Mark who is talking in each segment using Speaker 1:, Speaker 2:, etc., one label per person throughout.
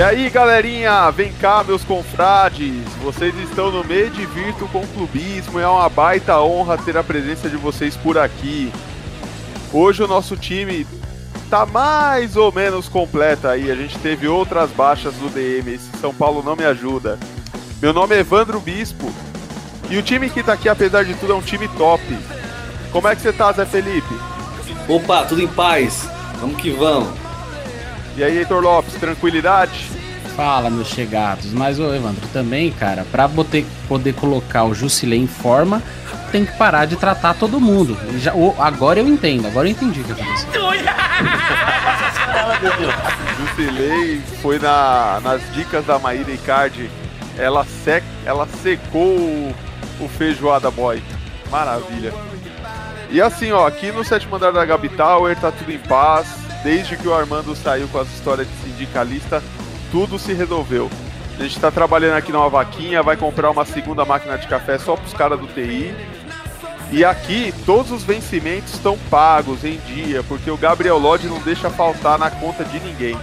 Speaker 1: E aí, galerinha, vem cá, meus confrades. Vocês estão no meio de Virto com Clubismo. É uma baita honra ter a presença de vocês por aqui. Hoje o nosso time tá mais ou menos completo aí. A gente teve outras baixas do DM. Esse São Paulo não me ajuda. Meu nome é Evandro Bispo. E o time que tá aqui, apesar de tudo, é um time top. Como é que você tá, Zé Felipe?
Speaker 2: Opa, tudo em paz. Vamos que vamos.
Speaker 1: E aí, Heitor Lopes, tranquilidade?
Speaker 3: Fala, meus chegados. Mas, ô Evandro, também, cara, pra poder, poder colocar o Jusilei em forma, tem que parar de tratar todo mundo. Já, o, agora eu entendo, agora eu entendi o que aconteceu.
Speaker 1: Jusilei foi na, nas dicas da Maíra Icardi. Ela, sec, ela secou o, o feijoada boy. Maravilha. E assim, ó, aqui no sétimo andar da Gabi Tower tá tudo em paz. Desde que o Armando saiu com as histórias de sindicalista, tudo se resolveu. A gente tá trabalhando aqui numa vaquinha, vai comprar uma segunda máquina de café só pros caras do TI. E aqui todos os vencimentos estão pagos em dia, porque o Gabriel Lodge não deixa faltar na conta de ninguém.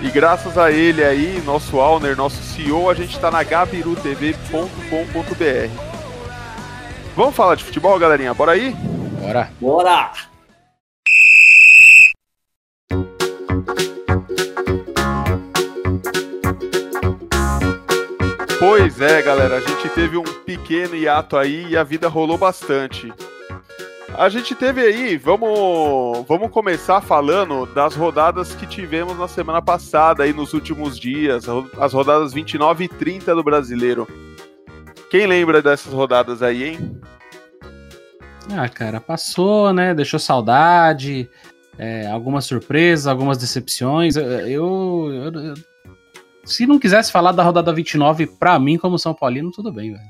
Speaker 1: E graças a ele aí, nosso owner, nosso CEO, a gente tá na gabirutv.com.br. Vamos falar de futebol, galerinha? Bora aí?
Speaker 3: Bora.
Speaker 2: Bora!
Speaker 1: Pois é, galera, a gente teve um pequeno hiato aí e a vida rolou bastante. A gente teve aí, vamos, vamos começar falando das rodadas que tivemos na semana passada aí nos últimos dias, as rodadas 29 e 30 do Brasileiro. Quem lembra dessas rodadas aí, hein?
Speaker 3: Ah, cara, passou, né? Deixou saudade, é, algumas surpresas, algumas decepções. Eu, eu, eu, se não quisesse falar da rodada 29, pra mim, como São Paulino, tudo bem, velho.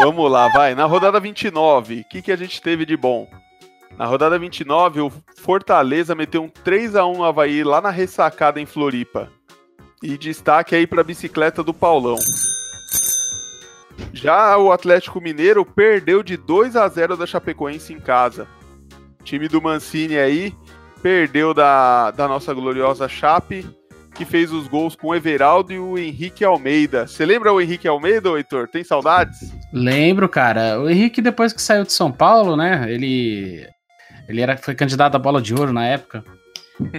Speaker 1: Vamos lá, vai. Na rodada 29, o que, que a gente teve de bom? Na rodada 29, o Fortaleza meteu um 3 a 1 no Havaí lá na ressacada em Floripa. E destaque aí para a bicicleta do Paulão. Já o Atlético Mineiro perdeu de 2 a 0 da Chapecoense em casa. Time do Mancini aí perdeu da, da nossa gloriosa Chape, que fez os gols com o Everaldo e o Henrique Almeida. Você lembra o Henrique Almeida, Heitor? Tem saudades?
Speaker 3: Lembro, cara. O Henrique, depois que saiu de São Paulo, né? Ele, ele era, foi candidato à bola de ouro na época.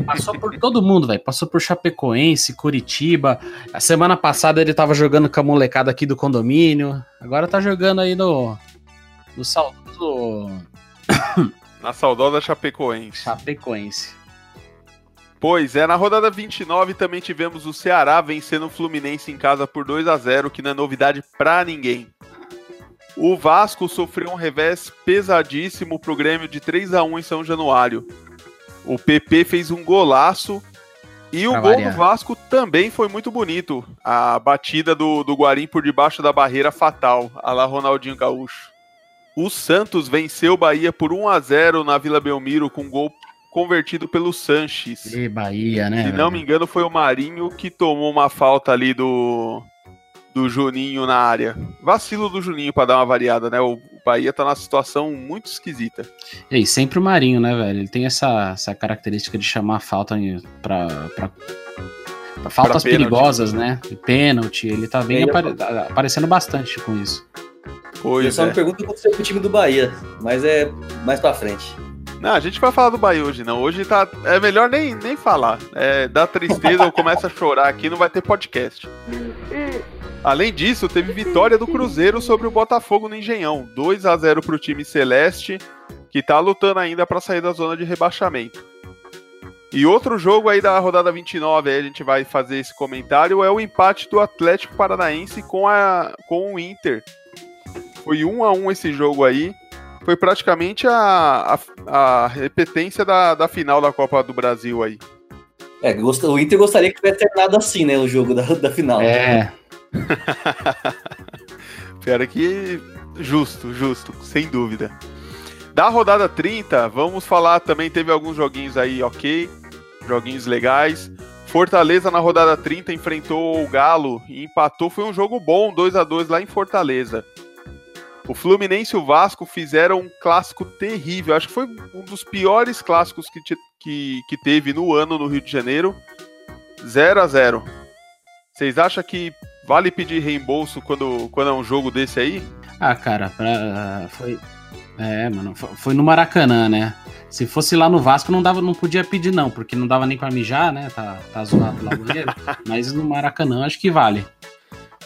Speaker 3: Passou por todo mundo, velho. Passou por Chapecoense, Curitiba. A semana passada ele tava jogando com a molecada aqui do condomínio. Agora tá jogando aí no. No saudoso.
Speaker 1: Na saudosa Chapecoense.
Speaker 3: Chapecoense.
Speaker 1: Pois é, na rodada 29 também tivemos o Ceará vencendo o Fluminense em casa por 2 a 0 que não é novidade pra ninguém. O Vasco sofreu um revés pesadíssimo pro Grêmio de 3 a 1 em São Januário. O PP fez um golaço e o
Speaker 3: Pra
Speaker 1: gol
Speaker 3: variar.
Speaker 1: do Vasco também foi muito bonito. A batida do, do Guarim por debaixo da barreira fatal, a lá Ronaldinho Gaúcho. O Santos venceu o Bahia por 1 a 0 na Vila Belmiro com gol convertido pelo Sanches.
Speaker 3: E Bahia, né?
Speaker 1: Se não me engano, foi o Marinho que tomou uma falta ali do, do Juninho na área. Vacilo do Juninho pra dar uma variada, né? O Bahia tá numa situação muito esquisita.
Speaker 3: E aí, sempre o Marinho, né, velho? Ele tem essa, essa característica de chamar a falta em- pra, faltas perigosas, né? Pênalti. Ele tá bem apare- aparecendo bastante com isso.
Speaker 2: Eu
Speaker 1: Pois
Speaker 2: só
Speaker 1: é.
Speaker 2: me pergunto o que aconteceu com o time do Bahia, mas é mais pra frente.
Speaker 1: Não, a gente vai falar do Bahia hoje, não. Hoje tá. É melhor nem, nem falar. É, dá tristeza, eu começo a chorar aqui, não vai ter podcast. Além disso, teve vitória do Cruzeiro sobre o Botafogo no Engenhão. 2 a 0 pro time Celeste, que tá lutando ainda pra sair da zona de rebaixamento. E outro jogo aí da rodada 29, aí a gente vai fazer esse comentário, é o empate do Atlético Paranaense com, a, com o Inter. Foi 1 a 1 esse jogo aí. Foi praticamente a, a, a repetência da, da final da Copa do Brasil aí.
Speaker 2: É, gost- o Inter gostaria que tivesse terminado assim, né? O jogo da, da final.
Speaker 3: É,
Speaker 1: Pior que justo, justo, sem dúvida. Da rodada 30, vamos falar também, teve alguns joguinhos aí, ok, joguinhos legais. Fortaleza na rodada 30 enfrentou o Galo e empatou, foi um jogo bom, 2 a 2 lá em Fortaleza. O Fluminense e o Vasco fizeram um clássico terrível. Acho que foi um dos piores clássicos que, que, que teve no ano no Rio de Janeiro. 0 a 0 Vocês acham que vale pedir reembolso quando, quando é um jogo desse aí?
Speaker 3: Ah, cara, pra, foi. É, mano, foi no Maracanã, né? Se fosse lá no Vasco, não dava, não podia pedir, não, porque não dava nem pra mijar, né? Tá, tá zoado lá o banheiro. Mas no Maracanã acho que vale.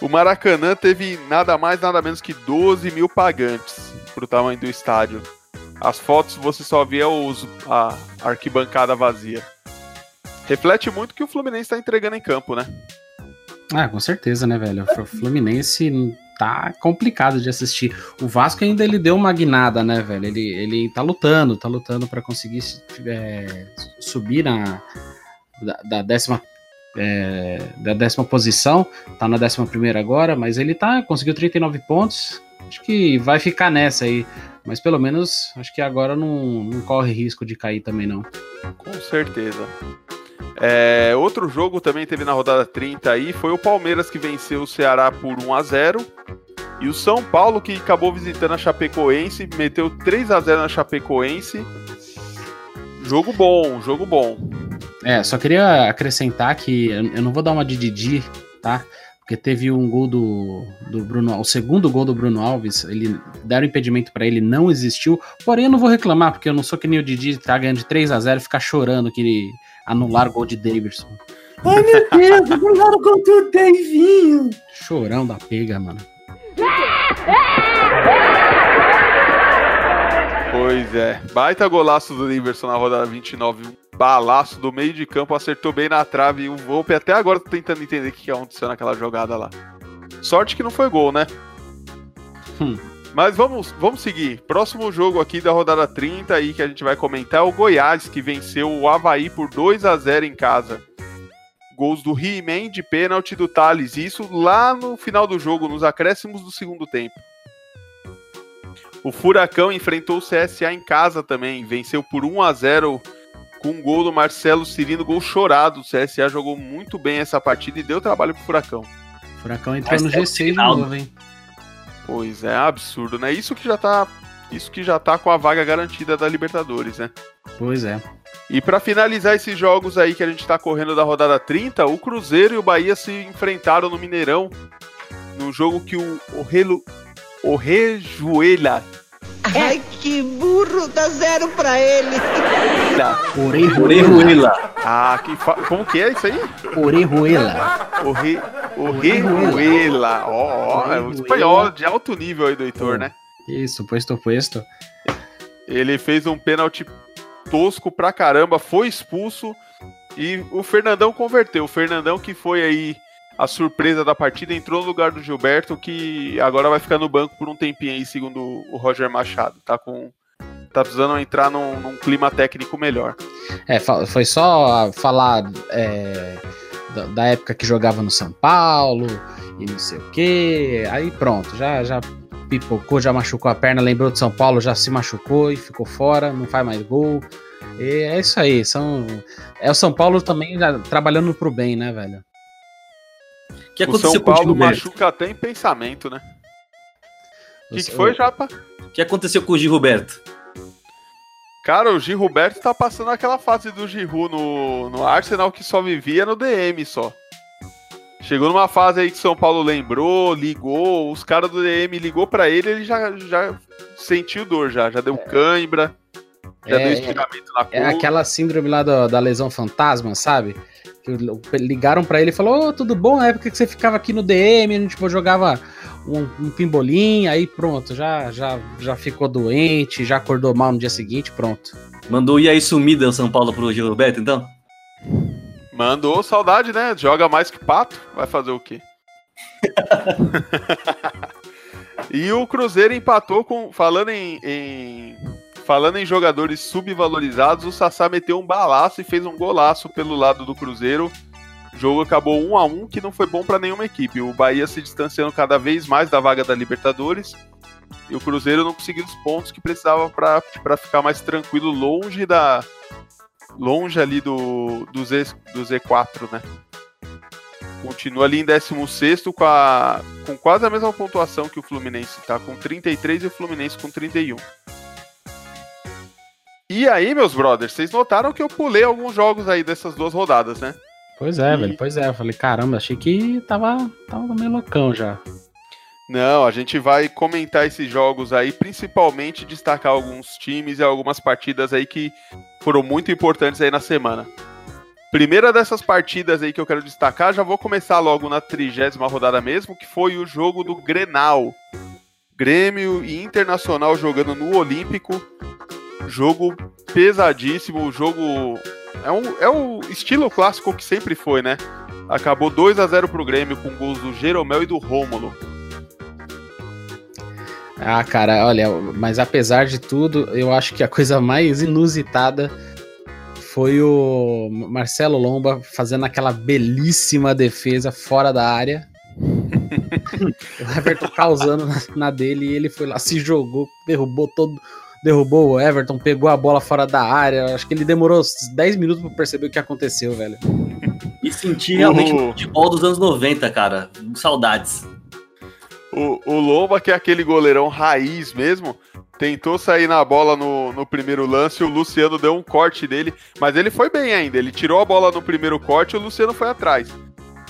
Speaker 1: O Maracanã teve nada mais, nada menos que 12 mil pagantes pro tamanho do estádio. As fotos você só via os, a arquibancada vazia. Reflete muito que o Fluminense tá entregando em campo, né?
Speaker 3: Ah, com certeza, né, velho? O Fluminense tá complicado de assistir. O Vasco ainda ele deu uma guinada, né, velho? Ele, ele tá lutando, tá lutando para conseguir é, subir na da, da décima é, da décima posição, tá na décima primeira agora, mas ele tá conseguiu 39 pontos. Acho que vai ficar nessa aí, mas pelo menos acho que agora não, não corre risco de cair também não.
Speaker 1: Com certeza. É, outro jogo também teve na rodada 30 aí, foi o Palmeiras que venceu o Ceará por 1 a 0 e o São Paulo que acabou visitando a Chapecoense, meteu 3 a 0 na Chapecoense. Jogo bom, jogo bom.
Speaker 3: É, só queria acrescentar que eu não vou dar uma de Didi, tá? Porque teve um gol do, do Bruno, o segundo gol do Bruno Alves, ele deram impedimento para ele, não existiu. Porém, eu não vou reclamar, porque eu não sou que nem o Didi tá ganhando de 3 a 0 e ficar chorando que ele anular o gol de Davidson.
Speaker 2: Ai meu Deus, anularam o gol do Davinho.
Speaker 3: Chorão da pega, mano.
Speaker 1: Pois é, baita golaço do Davidson na rodada 29, um balaço do meio de campo, acertou bem na trave e o Volpe até agora tá tentando entender o que aconteceu naquela jogada lá. Sorte que não foi gol, né? Hum. Mas vamos, vamos seguir. Próximo jogo aqui da rodada 30 aí que a gente vai comentar é o Goiás, que venceu o Havaí por 2 a 0 em casa. Gols do He-Man de pênalti do Thales. Isso lá no final do jogo, nos acréscimos do segundo tempo. O Furacão enfrentou o CSA em casa também. Venceu por 1 a 0 com um gol do Marcelo Cirino, gol chorado. O CSA jogou muito bem essa partida e deu trabalho pro Furacão.
Speaker 3: O Furacão entrou no G6 de novo, hein?
Speaker 1: Pois é, absurdo, né? Isso que já tá, isso que já tá com a vaga garantida da Libertadores, né?
Speaker 3: Pois é.
Speaker 1: E para finalizar esses jogos aí que a gente tá correndo da rodada 30, o Cruzeiro e o Bahia se enfrentaram no Mineirão, no jogo que o, o, Relu, Rejuela
Speaker 4: Ai, que burro, dá zero pra ele.
Speaker 2: Orejuela.
Speaker 1: Ah, que fa... como que é isso aí?
Speaker 3: Orejuela.
Speaker 1: Orejuela. Ó, oh, é um espanhol de alto nível aí do Heitor, né?
Speaker 3: Isso, puesto, puesto.
Speaker 1: Ele fez um pênalti tosco pra caramba, foi expulso e o Fernandão converteu. O Fernandão que foi aí a surpresa da partida, entrou no lugar do Gilberto, que agora vai ficar no banco por um tempinho aí, segundo o Roger Machado. Tá com. Tá precisando entrar num, num clima técnico melhor.
Speaker 3: É, foi só falar é, da, época que jogava no São Paulo e não sei o que. Aí pronto, já, já pipocou, já machucou a perna, lembrou de São Paulo, já se machucou e ficou fora, não faz mais gol. E é isso aí, são. É o São Paulo também trabalhando pro bem, né, velho?
Speaker 1: Que aconteceu o São Paulo machuca até em pensamento, né? O que, que, foi, Japa?
Speaker 2: O que aconteceu com o Gil Roberto?
Speaker 1: Cara, o Gil Roberto tá passando aquela fase do Giru no, no Arsenal que só vivia no DM só. Chegou numa fase aí que São Paulo lembrou, ligou, os caras do DM ligou para ele, ele já, já sentiu dor já, já deu é. cãibra, é, deu estiramento na
Speaker 3: cor. É aquela síndrome lá do, da lesão fantasma, sabe? ligaram para ele e falou: oh, tudo bom? Na época que você ficava aqui no DM, a gente tipo, jogava um, um pimbolim, aí pronto, já, já, já ficou doente, já acordou mal no dia seguinte, pronto.
Speaker 2: Mandou ir aí sumida o São Paulo pro Gilberto, então?
Speaker 1: Mandou saudade, né? Joga mais que pato, vai fazer o quê? e o Cruzeiro empatou com. Falando em, em Falando em jogadores subvalorizados, o Sassá meteu um balaço e fez um golaço pelo lado do Cruzeiro. O jogo acabou 1 a 1 que não foi bom para nenhuma equipe. O Bahia se distanciando cada vez mais da vaga da Libertadores. E o Cruzeiro não conseguiu os pontos que precisava para ficar mais tranquilo, longe da. longe ali do, do, Z, do Z4, né? Continua ali em 16 com, a, com quase a mesma pontuação que o Fluminense, tá? Com 33 e o Fluminense com 31. E aí, meus brothers, vocês notaram que eu pulei alguns jogos aí dessas duas rodadas, né?
Speaker 3: Pois é,
Speaker 1: E-
Speaker 3: velho, pois é. Eu falei, caramba, achei que tava, tava meio loucão já.
Speaker 1: Não, a gente vai comentar esses jogos aí, principalmente destacar alguns times e algumas partidas aí que foram muito importantes aí na semana. Primeira dessas partidas aí que eu quero destacar, já vou começar logo na trigésima rodada mesmo, que foi o jogo do Grenal. Grêmio e Internacional jogando no Olímpico. Jogo pesadíssimo, jogo é, um, é o estilo clássico que sempre foi, né? Acabou 2 a 0 pro Grêmio com gols do Jeromel e do Rômulo.
Speaker 3: Ah, cara, olha, mas apesar de tudo, eu acho que a coisa mais inusitada foi o Marcelo Lomba fazendo aquela belíssima defesa fora da área. o Everton causando na, na dele e ele foi lá, se jogou, derrubou todo. Derrubou o Everton, pegou a bola fora da área. Acho que ele demorou uns 10 minutos pra perceber o que aconteceu, velho.
Speaker 2: E senti realmente o futebol dos anos 90, cara. Saudades.
Speaker 1: O, o Lomba, que é aquele goleirão raiz mesmo, tentou sair na bola no, no primeiro lance e o Luciano deu um corte dele, mas ele foi bem ainda. Ele tirou a bola no primeiro corte e o Luciano foi atrás.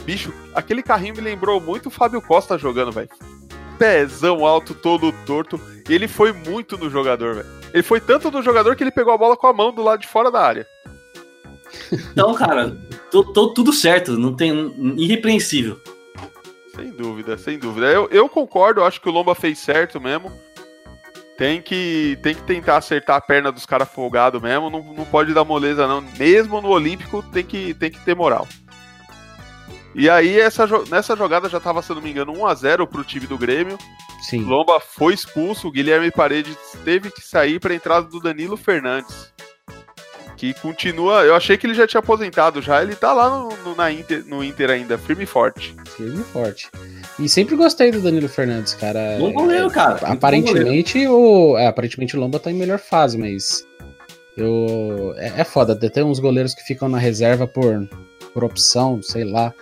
Speaker 1: Bicho, aquele carrinho me lembrou muito o Fábio Costa jogando, velho. Pezão alto, todo torto. E ele foi muito no jogador, velho. Ele foi tanto no jogador que ele pegou a bola com a mão do lado de fora da área.
Speaker 2: Então, cara, tô, tô tudo certo. Não tem. Irrepreensível.
Speaker 1: Sem dúvida, sem dúvida. Eu, eu concordo, eu acho que o Lomba fez certo mesmo. Tem que, tem que tentar acertar a perna dos caras folgados mesmo. Não, não pode dar moleza, não. Mesmo no Olímpico tem que, tem que ter moral. E aí, essa, nessa jogada já tava, se eu não me engano, 1x0 pro time do Grêmio.
Speaker 3: Sim.
Speaker 1: Lomba foi expulso, o Guilherme Paredes teve que sair pra entrada do Danilo Fernandes. Que continua. Eu achei que ele já tinha aposentado já. Ele tá lá no, no- na Inter, no Inter ainda, firme e forte.
Speaker 3: Firme e forte. E sempre gostei do Danilo Fernandes, cara.
Speaker 2: Bom goleiro, cara. Bom goleiro.
Speaker 3: Aparentemente o, é, aparentemente o Lomba tá em melhor fase, mas eu é, é foda. Tem uns goleiros que ficam na reserva por, por opção, sei lá.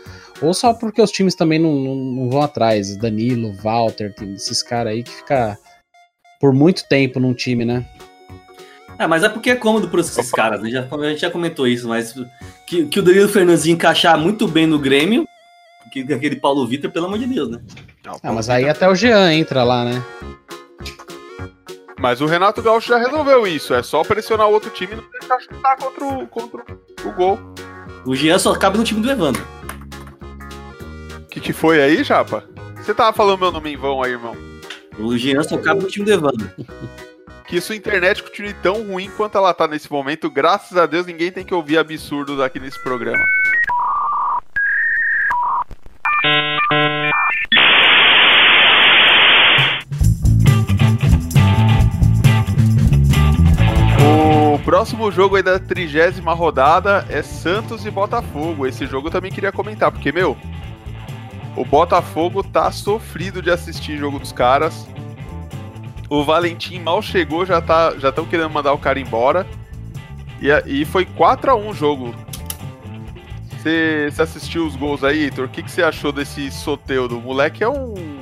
Speaker 3: Ou só porque os times também não, não, não vão atrás. Danilo, Walter, tem esses caras aí que fica por muito tempo num time, né?
Speaker 2: É, mas é porque é cômodo para esses caras, né? Já, a gente já comentou isso, mas que, que o Danilo Fernandes ia encaixar muito bem no Grêmio, que que aquele Paulo Vitor, pelo amor de Deus, né?
Speaker 3: Ah, mas aí até o Jean entra lá, né?
Speaker 1: Mas o Renato Gaúcho já resolveu isso. É só pressionar o outro time e não deixar chutar contra o, contra o gol.
Speaker 2: O Jean só cabe no time do Evandro.
Speaker 1: O que, que foi aí, Japa? Você tava falando meu nome em vão aí, irmão.
Speaker 2: O Jean só cabe no time do Evandro.
Speaker 1: Que sua internet continue tão ruim quanto ela tá nesse momento. Graças a Deus, ninguém tem que ouvir absurdos aqui nesse programa. Próximo jogo aí da trigésima rodada é Santos e Botafogo. Esse jogo eu também queria comentar, porque, meu, o Botafogo tá sofrido de assistir jogo dos caras. O Valentim mal chegou, já tá, já estão querendo mandar o cara embora. E, e foi 4 a 1 o jogo. Você você assistiu os gols aí, Heitor? O que, que você achou desse Soteudo? O moleque é um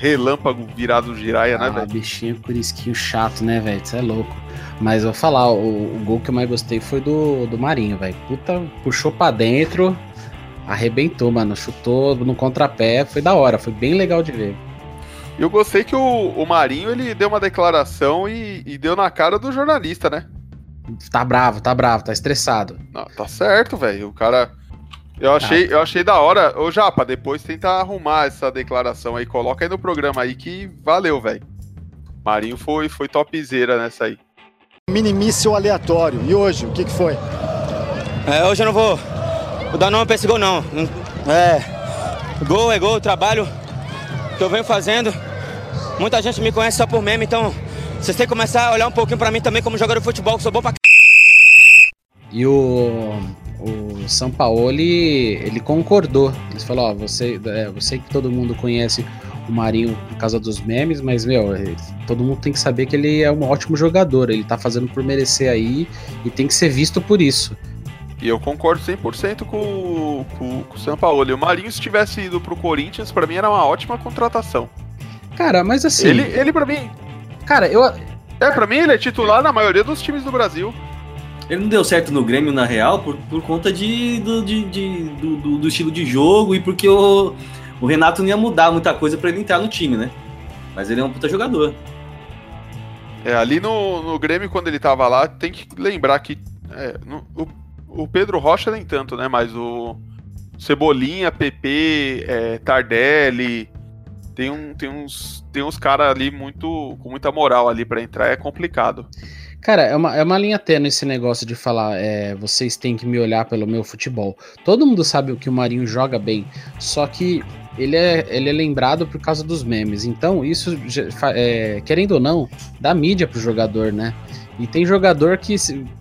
Speaker 1: relâmpago virado giraia, né,
Speaker 3: Ah,
Speaker 1: velho?
Speaker 3: bichinho curisquinho chato, né, velho? Isso é louco. Mas eu vou falar, o, o gol que eu mais gostei foi do, do Marinho, velho. Puta, puxou pra dentro, arrebentou, mano. Chutou no contrapé, foi da hora, foi bem legal de ver.
Speaker 1: Eu gostei que o, o Marinho ele deu uma declaração e, e deu na cara do jornalista, né?
Speaker 3: Tá bravo, tá bravo, tá estressado.
Speaker 1: Não, tá certo, velho. O cara. Eu achei, eu achei da hora. Ô, Japa, depois tenta arrumar essa declaração aí. Coloca aí no programa aí que valeu, velho. Marinho foi, foi topzera nessa aí.
Speaker 5: minimício aleatório. E hoje, o que, que foi?
Speaker 6: É, hoje eu não vou, vou dar nome pra esse gol, não. É, gol é gol, trabalho que eu venho fazendo. Muita gente me conhece só por meme, então vocês têm que começar a olhar um pouquinho pra mim também como jogador de futebol, que sou bom pra.
Speaker 3: E o, o Sampaoli, ele concordou. Ele falou, ó, você, é, eu sei que todo mundo conhece o Marinho por causa dos memes, mas, meu, é, todo mundo tem que saber que ele é um ótimo jogador. Ele tá fazendo por merecer aí e tem que ser visto por isso.
Speaker 1: E eu concordo 100% com, com, com, o. E o Marinho, se tivesse ido pro Corinthians, pra mim era uma ótima contratação.
Speaker 3: Cara, mas assim.
Speaker 1: Ele, ele pra mim.
Speaker 3: Cara, eu.
Speaker 1: É, pra mim ele é titular na maioria dos times do Brasil.
Speaker 2: Ele não deu certo no Grêmio, na real, por, por conta de, do, de, de- do, do- do estilo de jogo e porque o, o Renato não ia mudar muita coisa pra ele entrar no time, né? Mas ele é um puta jogador.
Speaker 1: É, ali no, no Grêmio, quando ele tava lá, tem que lembrar que. é, no- o, o Pedro Rocha nem tanto, né? Mas o Cebolinha, PP, é, Tardelli. Tem, um, tem uns, tem uns caras ali muito com muita moral ali pra entrar, é complicado.
Speaker 3: Cara, é uma, é uma linha tênue esse negócio de falar, é, vocês têm que me olhar pelo meu futebol. Todo mundo sabe que o Marinho joga bem, só que ele é, ele é lembrado por causa dos memes. Então, isso, é, querendo ou não, dá mídia pro jogador, né? E tem jogador que,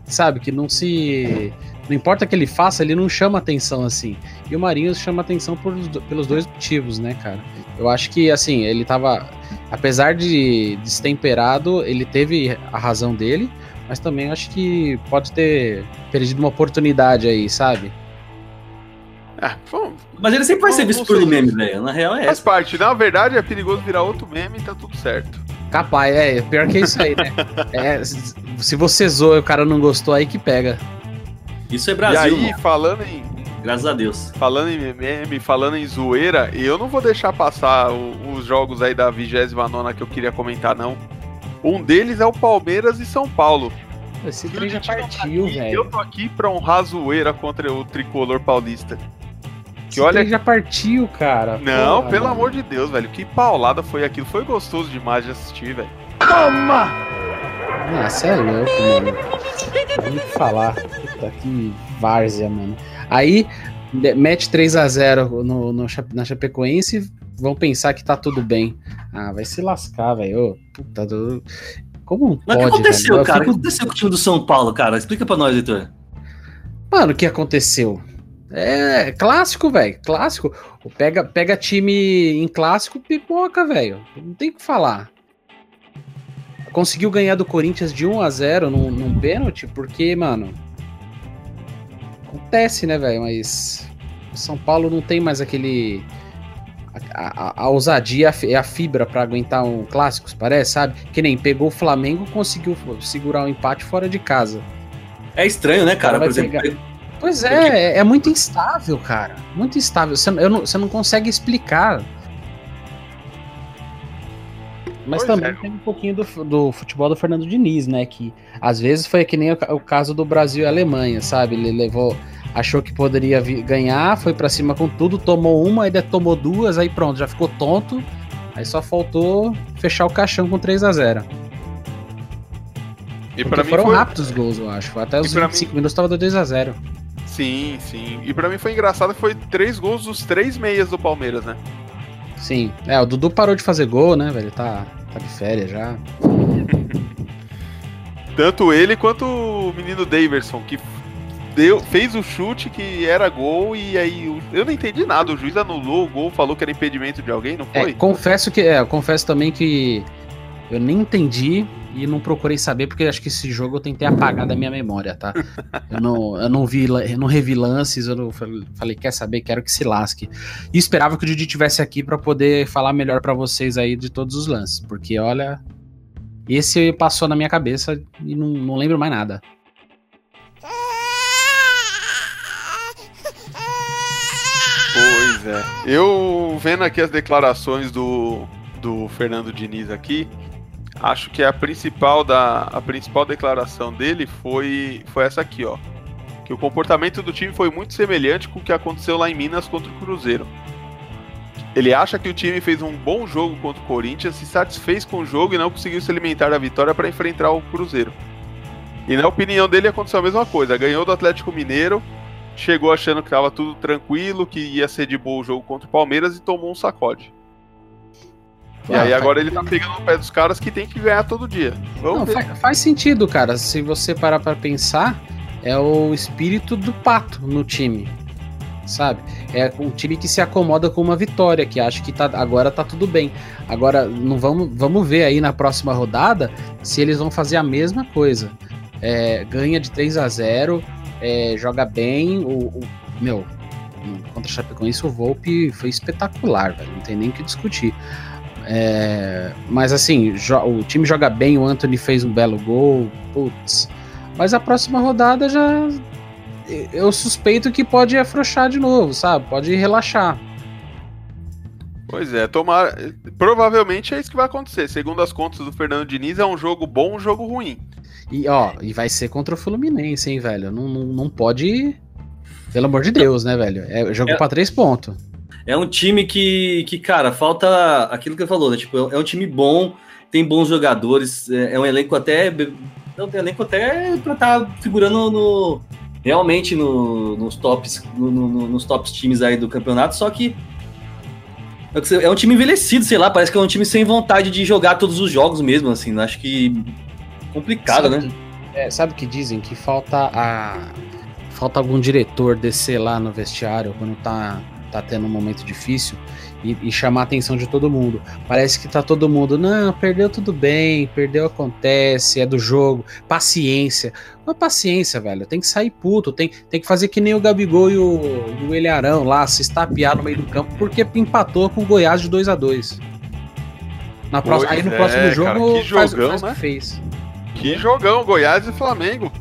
Speaker 3: sabe, que não se. Não importa o que ele faça, ele não chama atenção assim. E o Marinho chama atenção por, pelos dois motivos, né, cara? Eu acho que, assim, ele tava. Apesar de destemperado, ele teve a razão dele, mas também acho que pode ter perdido uma oportunidade aí, sabe?
Speaker 1: É, bom,
Speaker 2: Mas ele sempre vai ser visto por
Speaker 1: sei.
Speaker 2: meme, velho. Na real é
Speaker 1: faz
Speaker 2: essa.
Speaker 1: parte. Na verdade, é perigoso virar outro meme e tá tudo certo.
Speaker 3: Capaz, é, pior que isso aí, né? É, se você zoa e o cara não gostou, aí que pega.
Speaker 2: Isso é
Speaker 1: e
Speaker 2: Brasil,
Speaker 1: aí,
Speaker 2: mano.
Speaker 1: falando em,
Speaker 2: graças a Deus.
Speaker 1: Falando em meme, falando em zoeira, eu não vou deixar passar o- os jogos aí da 29 que eu queria comentar, não. Um deles é o Palmeiras e São Paulo.
Speaker 3: Esse trem já
Speaker 1: tá
Speaker 3: partiu,
Speaker 1: aqui,
Speaker 3: velho.
Speaker 1: Eu tô aqui pra honrar a zoeira contra o tricolor paulista. Que
Speaker 3: Esse
Speaker 1: olha.
Speaker 3: trem já partiu, cara.
Speaker 1: Não,
Speaker 3: Porra,
Speaker 1: pelo
Speaker 3: mano.
Speaker 1: amor de Deus, velho. Que paulada foi aquilo. Foi gostoso demais de assistir, velho.
Speaker 3: Ah, você é louco, mano. Não o que falar. Puta que várzea, mano. Aí, mete 3x0 no, no, Cha- na Chapecoense, vão pensar que tá tudo bem. Ah, vai se lascar, velho. Puta do... Como
Speaker 2: Mas o que aconteceu,
Speaker 3: velho?
Speaker 2: Cara? O
Speaker 3: fico-
Speaker 2: que aconteceu com o time do São Paulo, cara? Explica pra nós, Heitor.
Speaker 3: Mano, o que aconteceu? É clássico, velho. Clássico. Pega, pega time em clássico, pipoca, velho. Não tem o que falar. Conseguiu ganhar do Corinthians de 1 a 0 num, num pênalti, porque, mano. Acontece, né, velho? Mas. O São Paulo não tem mais aquele. A, a- a ousadia e a fibra pra aguentar um clássico, parece, sabe? Que nem pegou o Flamengo conseguiu segurar o empate fora de casa.
Speaker 2: É estranho, né, cara? Por exemplo,
Speaker 3: pegar. Pois é, é, é muito instável, cara. Muito instável. Você, não, você não consegue explicar. Mas
Speaker 1: Pois
Speaker 3: também
Speaker 1: é.
Speaker 3: tem um pouquinho do, do futebol do Fernando Diniz, né? Que às vezes foi que nem o, o caso do Brasil e Alemanha, sabe? Ele levou, achou que poderia ganhar, foi pra cima com tudo, tomou uma, ainda tomou duas, aí pronto, já ficou tonto. Aí só faltou fechar o caixão com 3 a 0
Speaker 1: E
Speaker 3: Porque
Speaker 1: pra mim
Speaker 3: foram rápidos os gols, eu acho. Até os
Speaker 1: pra
Speaker 3: 25 minutos tava do 2 a 0
Speaker 1: Sim, sim. E pra mim foi engraçado que foi três gols dos três meias do Palmeiras, né?
Speaker 3: Sim. É, o Dudu parou de fazer gol, né, velho? Tá, tá de férias já.
Speaker 1: Tanto ele quanto o menino Daverson, que deu, fez o chute que era gol e aí eu não entendi nada. O juiz anulou o gol, falou que era impedimento de alguém, não
Speaker 3: É,
Speaker 1: foi?
Speaker 3: confesso que. É, confesso também que eu nem entendi e não procurei saber, porque acho que esse jogo eu tentei apagar da minha memória, tá? Eu não, eu não vi, eu não revi lances, eu não falei, quer saber, quero que se lasque. E esperava que o Didi tivesse aqui pra poder falar melhor pra vocês aí de todos os lances, porque olha, esse passou na minha cabeça e não, não lembro mais nada.
Speaker 1: Pois é. Eu vendo aqui as declarações do, do Fernando Diniz aqui, acho que a principal da a principal declaração dele foi foi essa aqui, ó. Que o comportamento do time foi muito semelhante com o que aconteceu lá em Minas contra o Cruzeiro. Ele acha que o time fez um bom jogo contra o Corinthians, se satisfez com o jogo e não conseguiu se alimentar da vitória para enfrentar o Cruzeiro. E na opinião dele aconteceu a mesma coisa. Ganhou do Atlético Mineiro, chegou achando que estava tudo tranquilo, que ia ser de boa o jogo contra o Palmeiras e tomou um sacode. E
Speaker 3: Ah,
Speaker 1: aí agora ele tá pegando no pé dos caras que tem que ganhar todo dia. Vamos
Speaker 3: Não,
Speaker 1: ver.
Speaker 3: fa- faz sentido, cara. Se você parar pra pensar, é o espírito do pato no time. Sabe? É um time que se acomoda com uma vitória, que acha que tá, agora tá tudo bem. Agora, não vamos, vamos ver aí na próxima rodada se eles vão fazer a mesma coisa. É, ganha de 3 a 0 é, joga bem. O, o- meu, contra a Chapecoense o Volpe foi espetacular, velho. Não tem nem o que discutir. É, mas assim, o time joga bem, o Anthony fez um belo gol, putz. Mas a próxima rodada já. Eu suspeito que pode afrouxar de novo, sabe? Pode relaxar.
Speaker 1: Pois é, tomar. Provavelmente é isso que vai acontecer. Segundo as contas do Fernando Diniz, é um jogo bom, um jogo ruim.
Speaker 3: E ó, e vai ser contra o Fluminense, hein, velho? Não, não, não pode. Pelo amor de Deus, né, velho? É jogo é, pra três pontos.
Speaker 2: É um time que, que, cara, falta aquilo que ele falou, né? Tipo, é um time bom, tem bons jogadores, é, é um elenco até. Não, tem um elenco até pra estar tá figurando no. Realmente no, nos tops, no, no, nos tops times aí do campeonato, só que é um time envelhecido, sei lá, parece que é um time sem vontade de jogar todos os jogos mesmo, assim. Acho que complicado,
Speaker 3: sabe,
Speaker 2: né?
Speaker 3: É, sabe o que dizem? Que falta a. Falta algum diretor descer lá no vestiário quando tá, tá tendo um momento difícil e, e, chamar a atenção de todo mundo. Parece que tá todo mundo, não, perdeu tudo bem, perdeu acontece, é do jogo, paciência. Uma paciência, velho, tem que sair puto, tem, tem que fazer que nem o Gabigol e o, e o Eliarão lá, se estapear no meio do campo, porque empatou com o Goiás de 2 a 2 Na próxima, aí no próximo é, jogo
Speaker 1: cara, que jogão,
Speaker 3: faz,
Speaker 1: faz
Speaker 3: né? que fez.
Speaker 1: Que jogão, Goiás e Flamengo.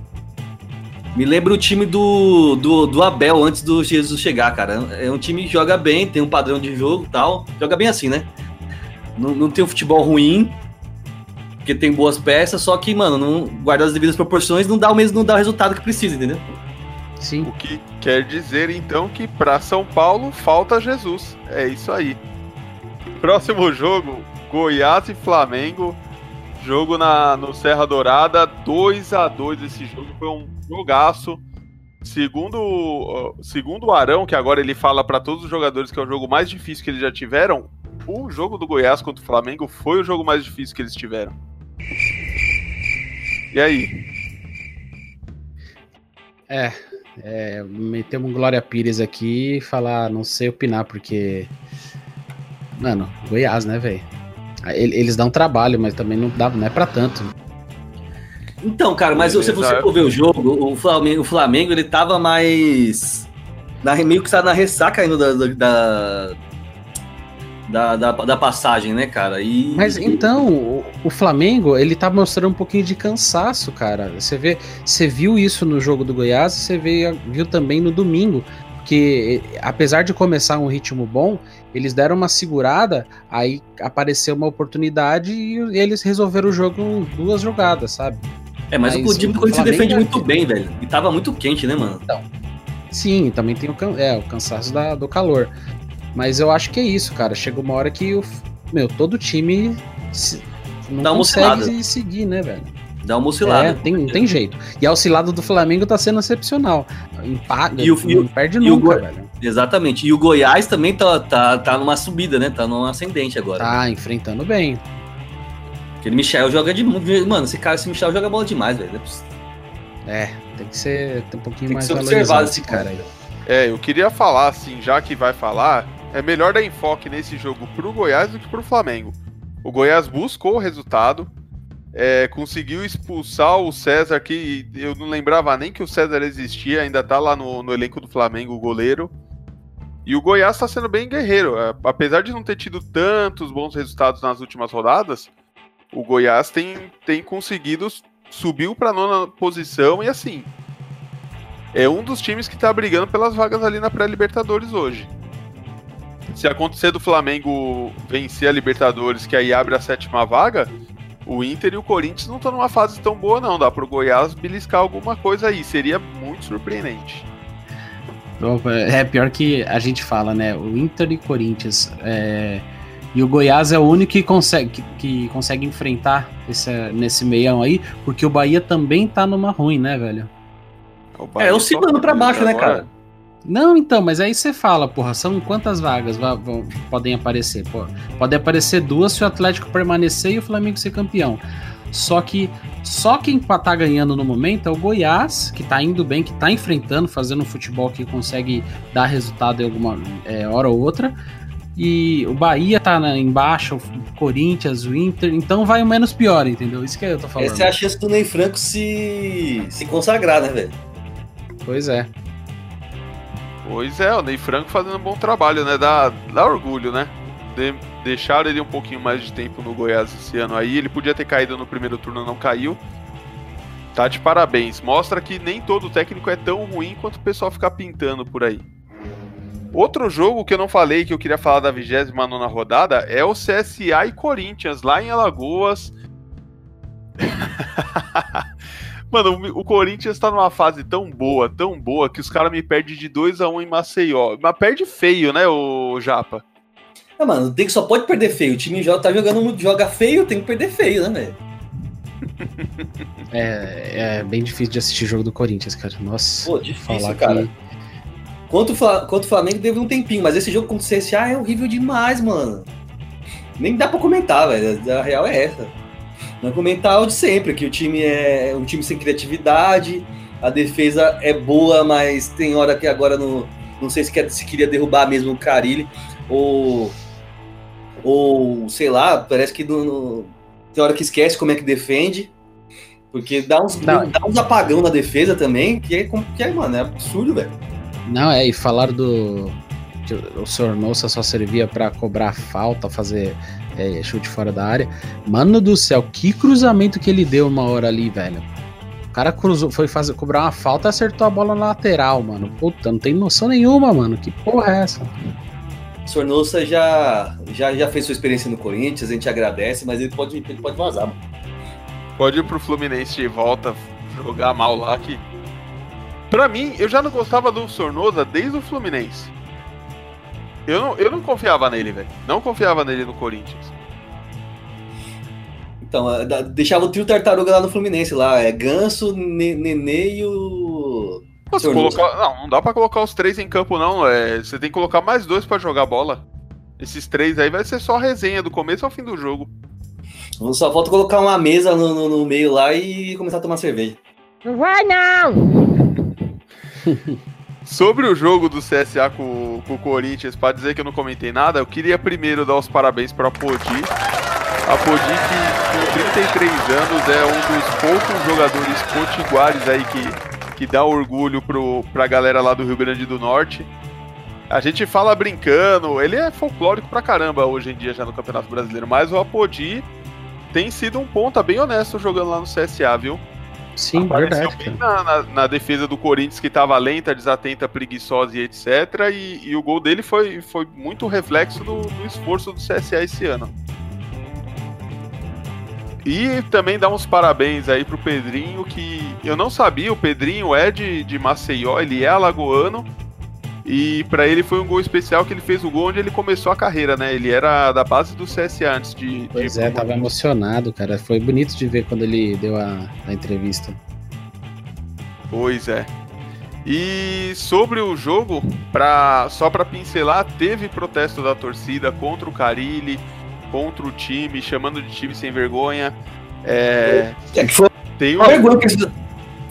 Speaker 2: Me lembra o time do, do, do, Abel antes do Jesus chegar, cara. É um time que joga bem, tem um padrão de jogo tal. Joga bem assim, né? Não, não tem um futebol ruim, porque tem boas peças, só que, mano, não, guarda as devidas proporções, não dá o mesmo, não dá o resultado que precisa, entendeu?
Speaker 1: Sim. O que quer dizer, então, que para São Paulo falta Jesus. É isso aí. Próximo jogo, Goiás e Flamengo. Jogo na, no Serra Dourada, 2 a 2 esse jogo foi um jogaço. Segundo, segundo o Arão, que agora ele fala para todos os jogadores que é o jogo mais difícil que eles já tiveram, o jogo do Goiás contra o Flamengo foi o jogo mais difícil que eles tiveram. E aí?
Speaker 3: É, é metemos um Glória Pires aqui e falar, não sei opinar, porque. Mano, Goiás, né, velho? Eles dão trabalho, mas também não, dá, não é pra tanto.
Speaker 2: Então, cara, mas se você for ver o jogo, o Flamengo, o Flamengo ele tava mais. Na, meio que está na ressaca ainda da, da, da, da, da, passagem, né, cara? E...
Speaker 3: Mas então, o, o, Flamengo, ele tá mostrando um pouquinho de cansaço, cara. Você vê, você viu isso no jogo do Goiás, você vê, viu também no domingo que apesar de começar um ritmo bom, eles deram uma segurada, aí apareceu uma oportunidade e eles resolveram o jogo em duas jogadas, sabe?
Speaker 2: É, mas, mas o time do Corinthians se defende muito bem, velho. E tava muito quente, né, mano? Então,
Speaker 3: sim, também tem o, é, o cansaço da, do calor. Mas eu acho que é isso, cara. Chega uma hora que o, meu, todo time se, não Dá consegue seguir, né, velho?
Speaker 2: Dá uma oscilada. É,
Speaker 3: tem, tem jeito. E a oscilada do Flamengo tá sendo excepcional. Empaga, e o, não e perde nunca,
Speaker 2: o velho. Exatamente. E o Goiás também tá, tá, tá numa subida, né? Tá num ascendente agora.
Speaker 3: Tá, enfrentando bem.
Speaker 2: Aquele Michel joga de. Mano, esse cara, esse Michel joga bola demais, velho.
Speaker 3: É, tem que ser tem um pouquinho
Speaker 2: tem
Speaker 3: mais
Speaker 2: observado esse cara aí.
Speaker 1: É, eu queria falar, assim, já que vai falar, é melhor dar enfoque nesse jogo pro Goiás do que pro Flamengo. O Goiás buscou o resultado, é, conseguiu expulsar o César, que eu não lembrava nem que o César existia, ainda tá lá no, no elenco do Flamengo, o goleiro. E o Goiás está sendo bem guerreiro. É, apesar de não ter tido tantos bons resultados nas últimas rodadas, o Goiás tem, tem conseguido subir para nona posição e assim. É um dos times que está brigando pelas vagas ali na pré-Libertadores hoje. Se acontecer do Flamengo vencer a Libertadores, que aí abre a sétima vaga, o Inter e o Corinthians não estão numa fase tão boa, não. Dá para o Goiás beliscar alguma coisa aí. Seria muito surpreendente.
Speaker 3: É pior que a gente fala, né? O Inter e Corinthians. É... E o Goiás é o único que consegue, que, que consegue enfrentar esse, nesse meião aí, porque o Bahia também tá numa ruim, né, velho?
Speaker 2: É, oscilando para baixo, né, cara?
Speaker 3: Não, então, mas aí você fala, porra, são quantas vagas vão, podem aparecer? Pô, pode aparecer duas se o Atlético permanecer e o Flamengo ser campeão. Só que só quem tá ganhando no momento é o Goiás, que tá indo bem, que tá enfrentando, fazendo um futebol que consegue dar resultado em alguma é, hora ou outra. E o Bahia tá na, embaixo, o Corinthians, o Inter, então vai o menos pior, entendeu? Isso que eu tô falando.
Speaker 2: Essa é a chance do Ney Franco se, se consagrar, né, velho?
Speaker 3: Pois é.
Speaker 1: Pois é, o Ney Franco fazendo um bom trabalho, né? Dá, dá orgulho, né? De, deixaram ele um pouquinho mais de tempo no Goiás esse ano aí. Ele podia ter caído no primeiro turno, não caiu. Tá de parabéns. Mostra que nem todo técnico é tão ruim quanto o pessoal ficar pintando por aí. Outro jogo que eu não falei que eu queria falar da 29 rodada é o CSA e Corinthians, lá em Alagoas. Mano, o Corinthians tá numa fase tão boa, tão boa, que os caras me perdem de 2 a 1 em Maceió. Mas perde feio, né, o Japa?
Speaker 2: Ah, mano, tem que só pode perder feio. O time já tá jogando muito, joga feio, tem que perder feio, né, velho?
Speaker 3: é, é bem difícil de assistir jogo do Corinthians, cara. Nossa.
Speaker 2: Pô, difícil, falar cara. Que... Quanto, quanto o Flamengo teve um tempinho, mas esse jogo contra o CSA é horrível demais, mano. Nem dá pra comentar, velho. A real é essa. Não comentar o de sempre, que o time é um time sem criatividade, a defesa é boa, mas tem hora que agora no, não sei se, quer, se queria derrubar mesmo o Carilli, ou, ou sei lá, parece que no, no, tem hora que esquece como é que defende, porque dá uns, dá uns apagão na defesa também, que é, que é, mano, é absurdo, velho.
Speaker 3: Não, é, e falaram do. Que o senhor Nossa só servia para cobrar falta, fazer é, chute fora da área. Mano do céu, que cruzamento que ele deu uma hora ali, velho. O cara cruzou, foi fazer, cobrar uma falta e acertou a bola na lateral, mano. Puta, não tem noção nenhuma, mano. Que porra é essa?
Speaker 2: O Sornosa já, já, já fez sua experiência no Corinthians, a gente agradece, mas ele pode, ele pode vazar, mano.
Speaker 1: Pode ir pro Fluminense de volta, jogar mal lá que. Pra mim, eu já não gostava do Sornosa desde o Fluminense. Eu não, eu não confiava nele, velho. Não confiava nele no Corinthians.
Speaker 2: Então, deixava o trio tartaruga lá no Fluminense, lá. É Ganso, Nenê e o.
Speaker 1: Nossa, colocar, não, não dá pra colocar os três em campo, não. É, você tem que colocar mais dois para jogar bola. Esses três aí vai ser só resenha do começo ao fim do jogo.
Speaker 2: Só falta colocar uma mesa no, no, no meio lá e começar a tomar cerveja.
Speaker 4: Não vai não!
Speaker 1: Sobre o jogo do CSA com, com o Corinthians, para dizer que eu não comentei nada, eu queria primeiro dar os parabéns para a Podi. A Podi, que com 33 anos é um dos poucos jogadores potiguares aí que, que dá orgulho para a galera lá do Rio Grande do Norte. A gente fala brincando, ele é folclórico pra caramba hoje em dia já no Campeonato Brasileiro, mas o Apodi tem sido um ponta bem honesto jogando lá no CSA, viu?
Speaker 3: Sim, Apareceu verdade.
Speaker 1: Na, na, na, defesa do Corinthians, que estava lenta, desatenta, preguiçosa e etc. E, e, o gol dele foi, foi muito reflexo do, do, esforço do CSA esse ano. E também dá uns parabéns aí pro Pedrinho, que eu não sabia, o Pedrinho é de, de Maceió, ele é alagoano, e para ele foi um gol especial que ele fez o gol onde ele começou a carreira, né? Ele era da base do CSA antes de.
Speaker 3: Pois de é, tava emocionado, cara. Foi bonito de ver quando ele deu a, a entrevista.
Speaker 1: Pois é. E sobre o jogo, pra, só para pincelar, teve protesto da torcida contra o Carilli, contra o time, chamando de time sem vergonha. É,
Speaker 2: é que foi, tem uma vergonha que eles,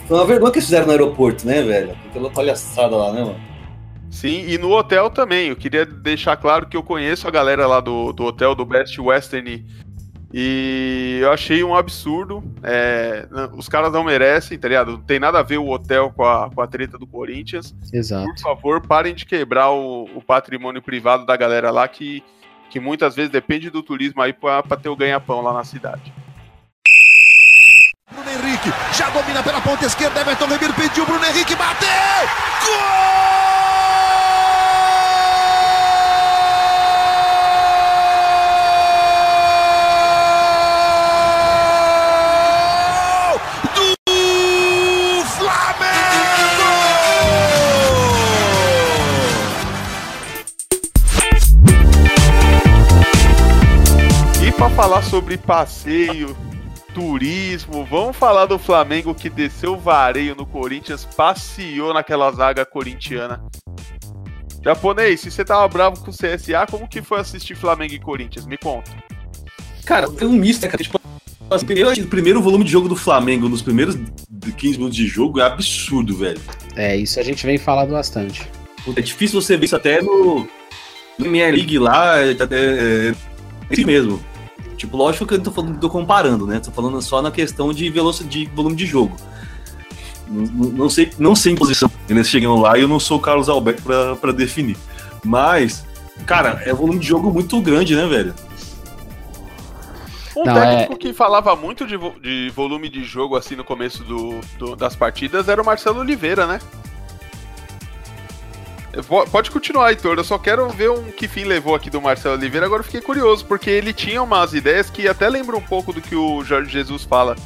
Speaker 2: foi uma vergonha que eles fizeram no aeroporto, né, velho? Aquela palhaçada lá, né, mano?
Speaker 1: Sim, e no hotel também. Eu queria deixar claro que eu conheço a galera lá do, do hotel do Best Western e eu achei um absurdo. É, os caras não merecem, tá ligado? Não tem nada a ver o hotel com a, com a treta do Corinthians.
Speaker 3: Exato.
Speaker 1: Por favor, parem de quebrar o, o patrimônio privado da galera lá que, que muitas vezes depende do turismo aí pra, pra ter o ganha-pão lá na cidade.
Speaker 7: Bruno Henrique já domina pela ponta esquerda. Everton Ribeiro pediu. Bruno Henrique bateu! Gol!
Speaker 1: Falar sobre passeio, turismo, vamos falar do Flamengo que desceu vareio no Corinthians, passeou naquela zaga corintiana. Japonês, se você tava bravo com o CSA, como que foi assistir Flamengo e Corinthians? Me conta.
Speaker 2: Cara, foi um misto, né, cara? Tipo, o primeiro volume de jogo do Flamengo nos primeiros 15 minutos de jogo é absurdo, velho.
Speaker 3: É, isso a gente vem falando bastante.
Speaker 2: É difícil você ver isso até no, no Premier League lá, é, é, é, é mesmo. Tipo, lógico que eu não tô, falando, tô comparando, né? Tô falando só na questão de velocidade, de volume de jogo. Não, não, sei, não sei em posição
Speaker 8: eles chegam lá e eu não sou o Carlos Alberto pra, pra definir. Mas, cara, é volume de jogo muito grande, né, velho?
Speaker 1: Um
Speaker 3: Não,
Speaker 1: técnico
Speaker 3: é-
Speaker 1: que falava muito de, vo- de volume de jogo assim no começo do, do- das partidas era o Marcelo Oliveira, né? Pode continuar, Heitor. Eu só quero ver um que fim levou aqui do Marcelo Oliveira. Agora eu fiquei curioso, porque ele tinha umas ideias que até lembram um pouco do que o Jorge Jesus fala.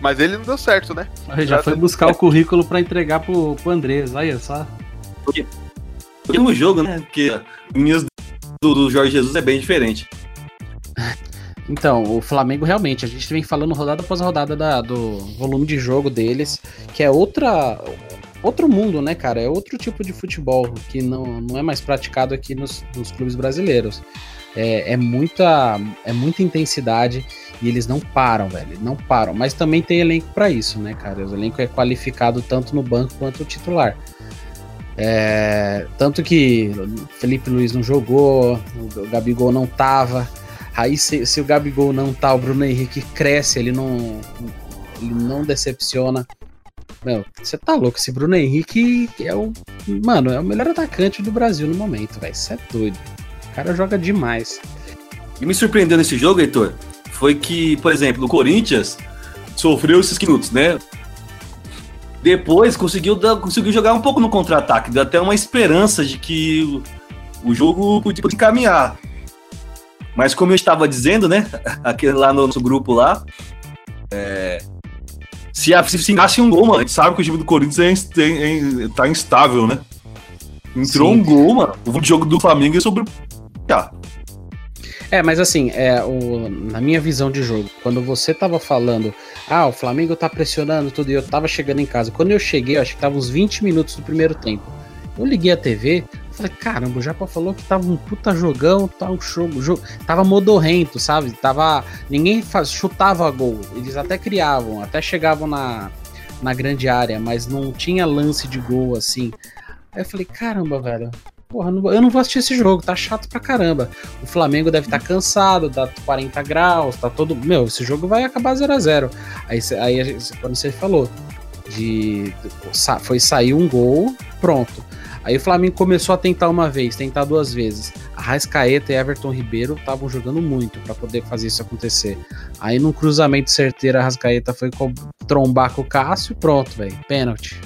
Speaker 1: Mas ele não deu certo, né?
Speaker 3: Ele já foi buscar o currículo pra entregar pro, pro Andrés, olha só.
Speaker 2: Porque no jogo, né? Porque o minhas do, do Jorge Jesus é bem diferente.
Speaker 3: Então, o Flamengo realmente, a gente vem falando rodada após rodada da- do volume de jogo deles, que é outra outro mundo, né, cara? É outro tipo de futebol que não, não é mais praticado aqui nos, nos clubes brasileiros. É, é muita é muita intensidade e eles não param, velho, não param. Mas também tem elenco pra isso, né, cara? O elenco é qualificado tanto no banco quanto o titular. É, tanto que Felipe Luiz não jogou, o Gabigol não tava. Aí se, se o Gabigol não tá, o Bruno Henrique cresce, ele não, ele não decepciona. Meu, você tá louco? Esse Bruno Henrique é o. Mano, é o melhor atacante do Brasil no momento, velho. Você é doido. O cara joga demais.
Speaker 2: E me surpreendeu nesse jogo, Heitor, foi que, por exemplo, o Corinthians sofreu esses minutos, né? Depois conseguiu, conseguiu jogar um pouco no contra-ataque, deu até uma esperança de que o, o jogo podia caminhar. Mas como eu estava dizendo, né? Aquele lá no nosso grupo lá, é, se, se, se um gol, mano,
Speaker 8: A gente sabe que o time do Corinthians é, é- é- tá instável, né? Entrou
Speaker 3: Sim.
Speaker 8: um gol, mano. O jogo do Flamengo é sobre. Ah,
Speaker 3: É, mas assim, é, o, na minha visão de jogo, quando você tava falando, ah, o Flamengo tá pressionando tudo, e eu tava chegando em casa. Quando eu cheguei, eu acho que tava uns 20 minutos do primeiro tempo. Eu liguei a TV, falei, caramba, o Japa falou que tava um puta jogão, tá um jogo, jogo tava modorrento, sabe? Tava, ninguém faz, chutava gol, eles até criavam, até chegavam na, na grande área, mas não tinha lance de gol assim. Aí eu falei, caramba, velho, porra, eu não vou assistir esse jogo, tá chato pra caramba. O Flamengo deve estar cansado, dá 40 graus, tá todo. Meu, esse jogo vai acabar 0 a 0 Aí, aí quando você falou de. Foi sair um gol, pronto. Aí o Flamengo começou a tentar uma vez, tentar duas vezes. A Rascaeta e Everton Ribeiro estavam jogando muito pra poder fazer isso acontecer. Aí num cruzamento certeiro, a Rascaeta foi trombar com o Cássio, pronto, velho. Pênalti.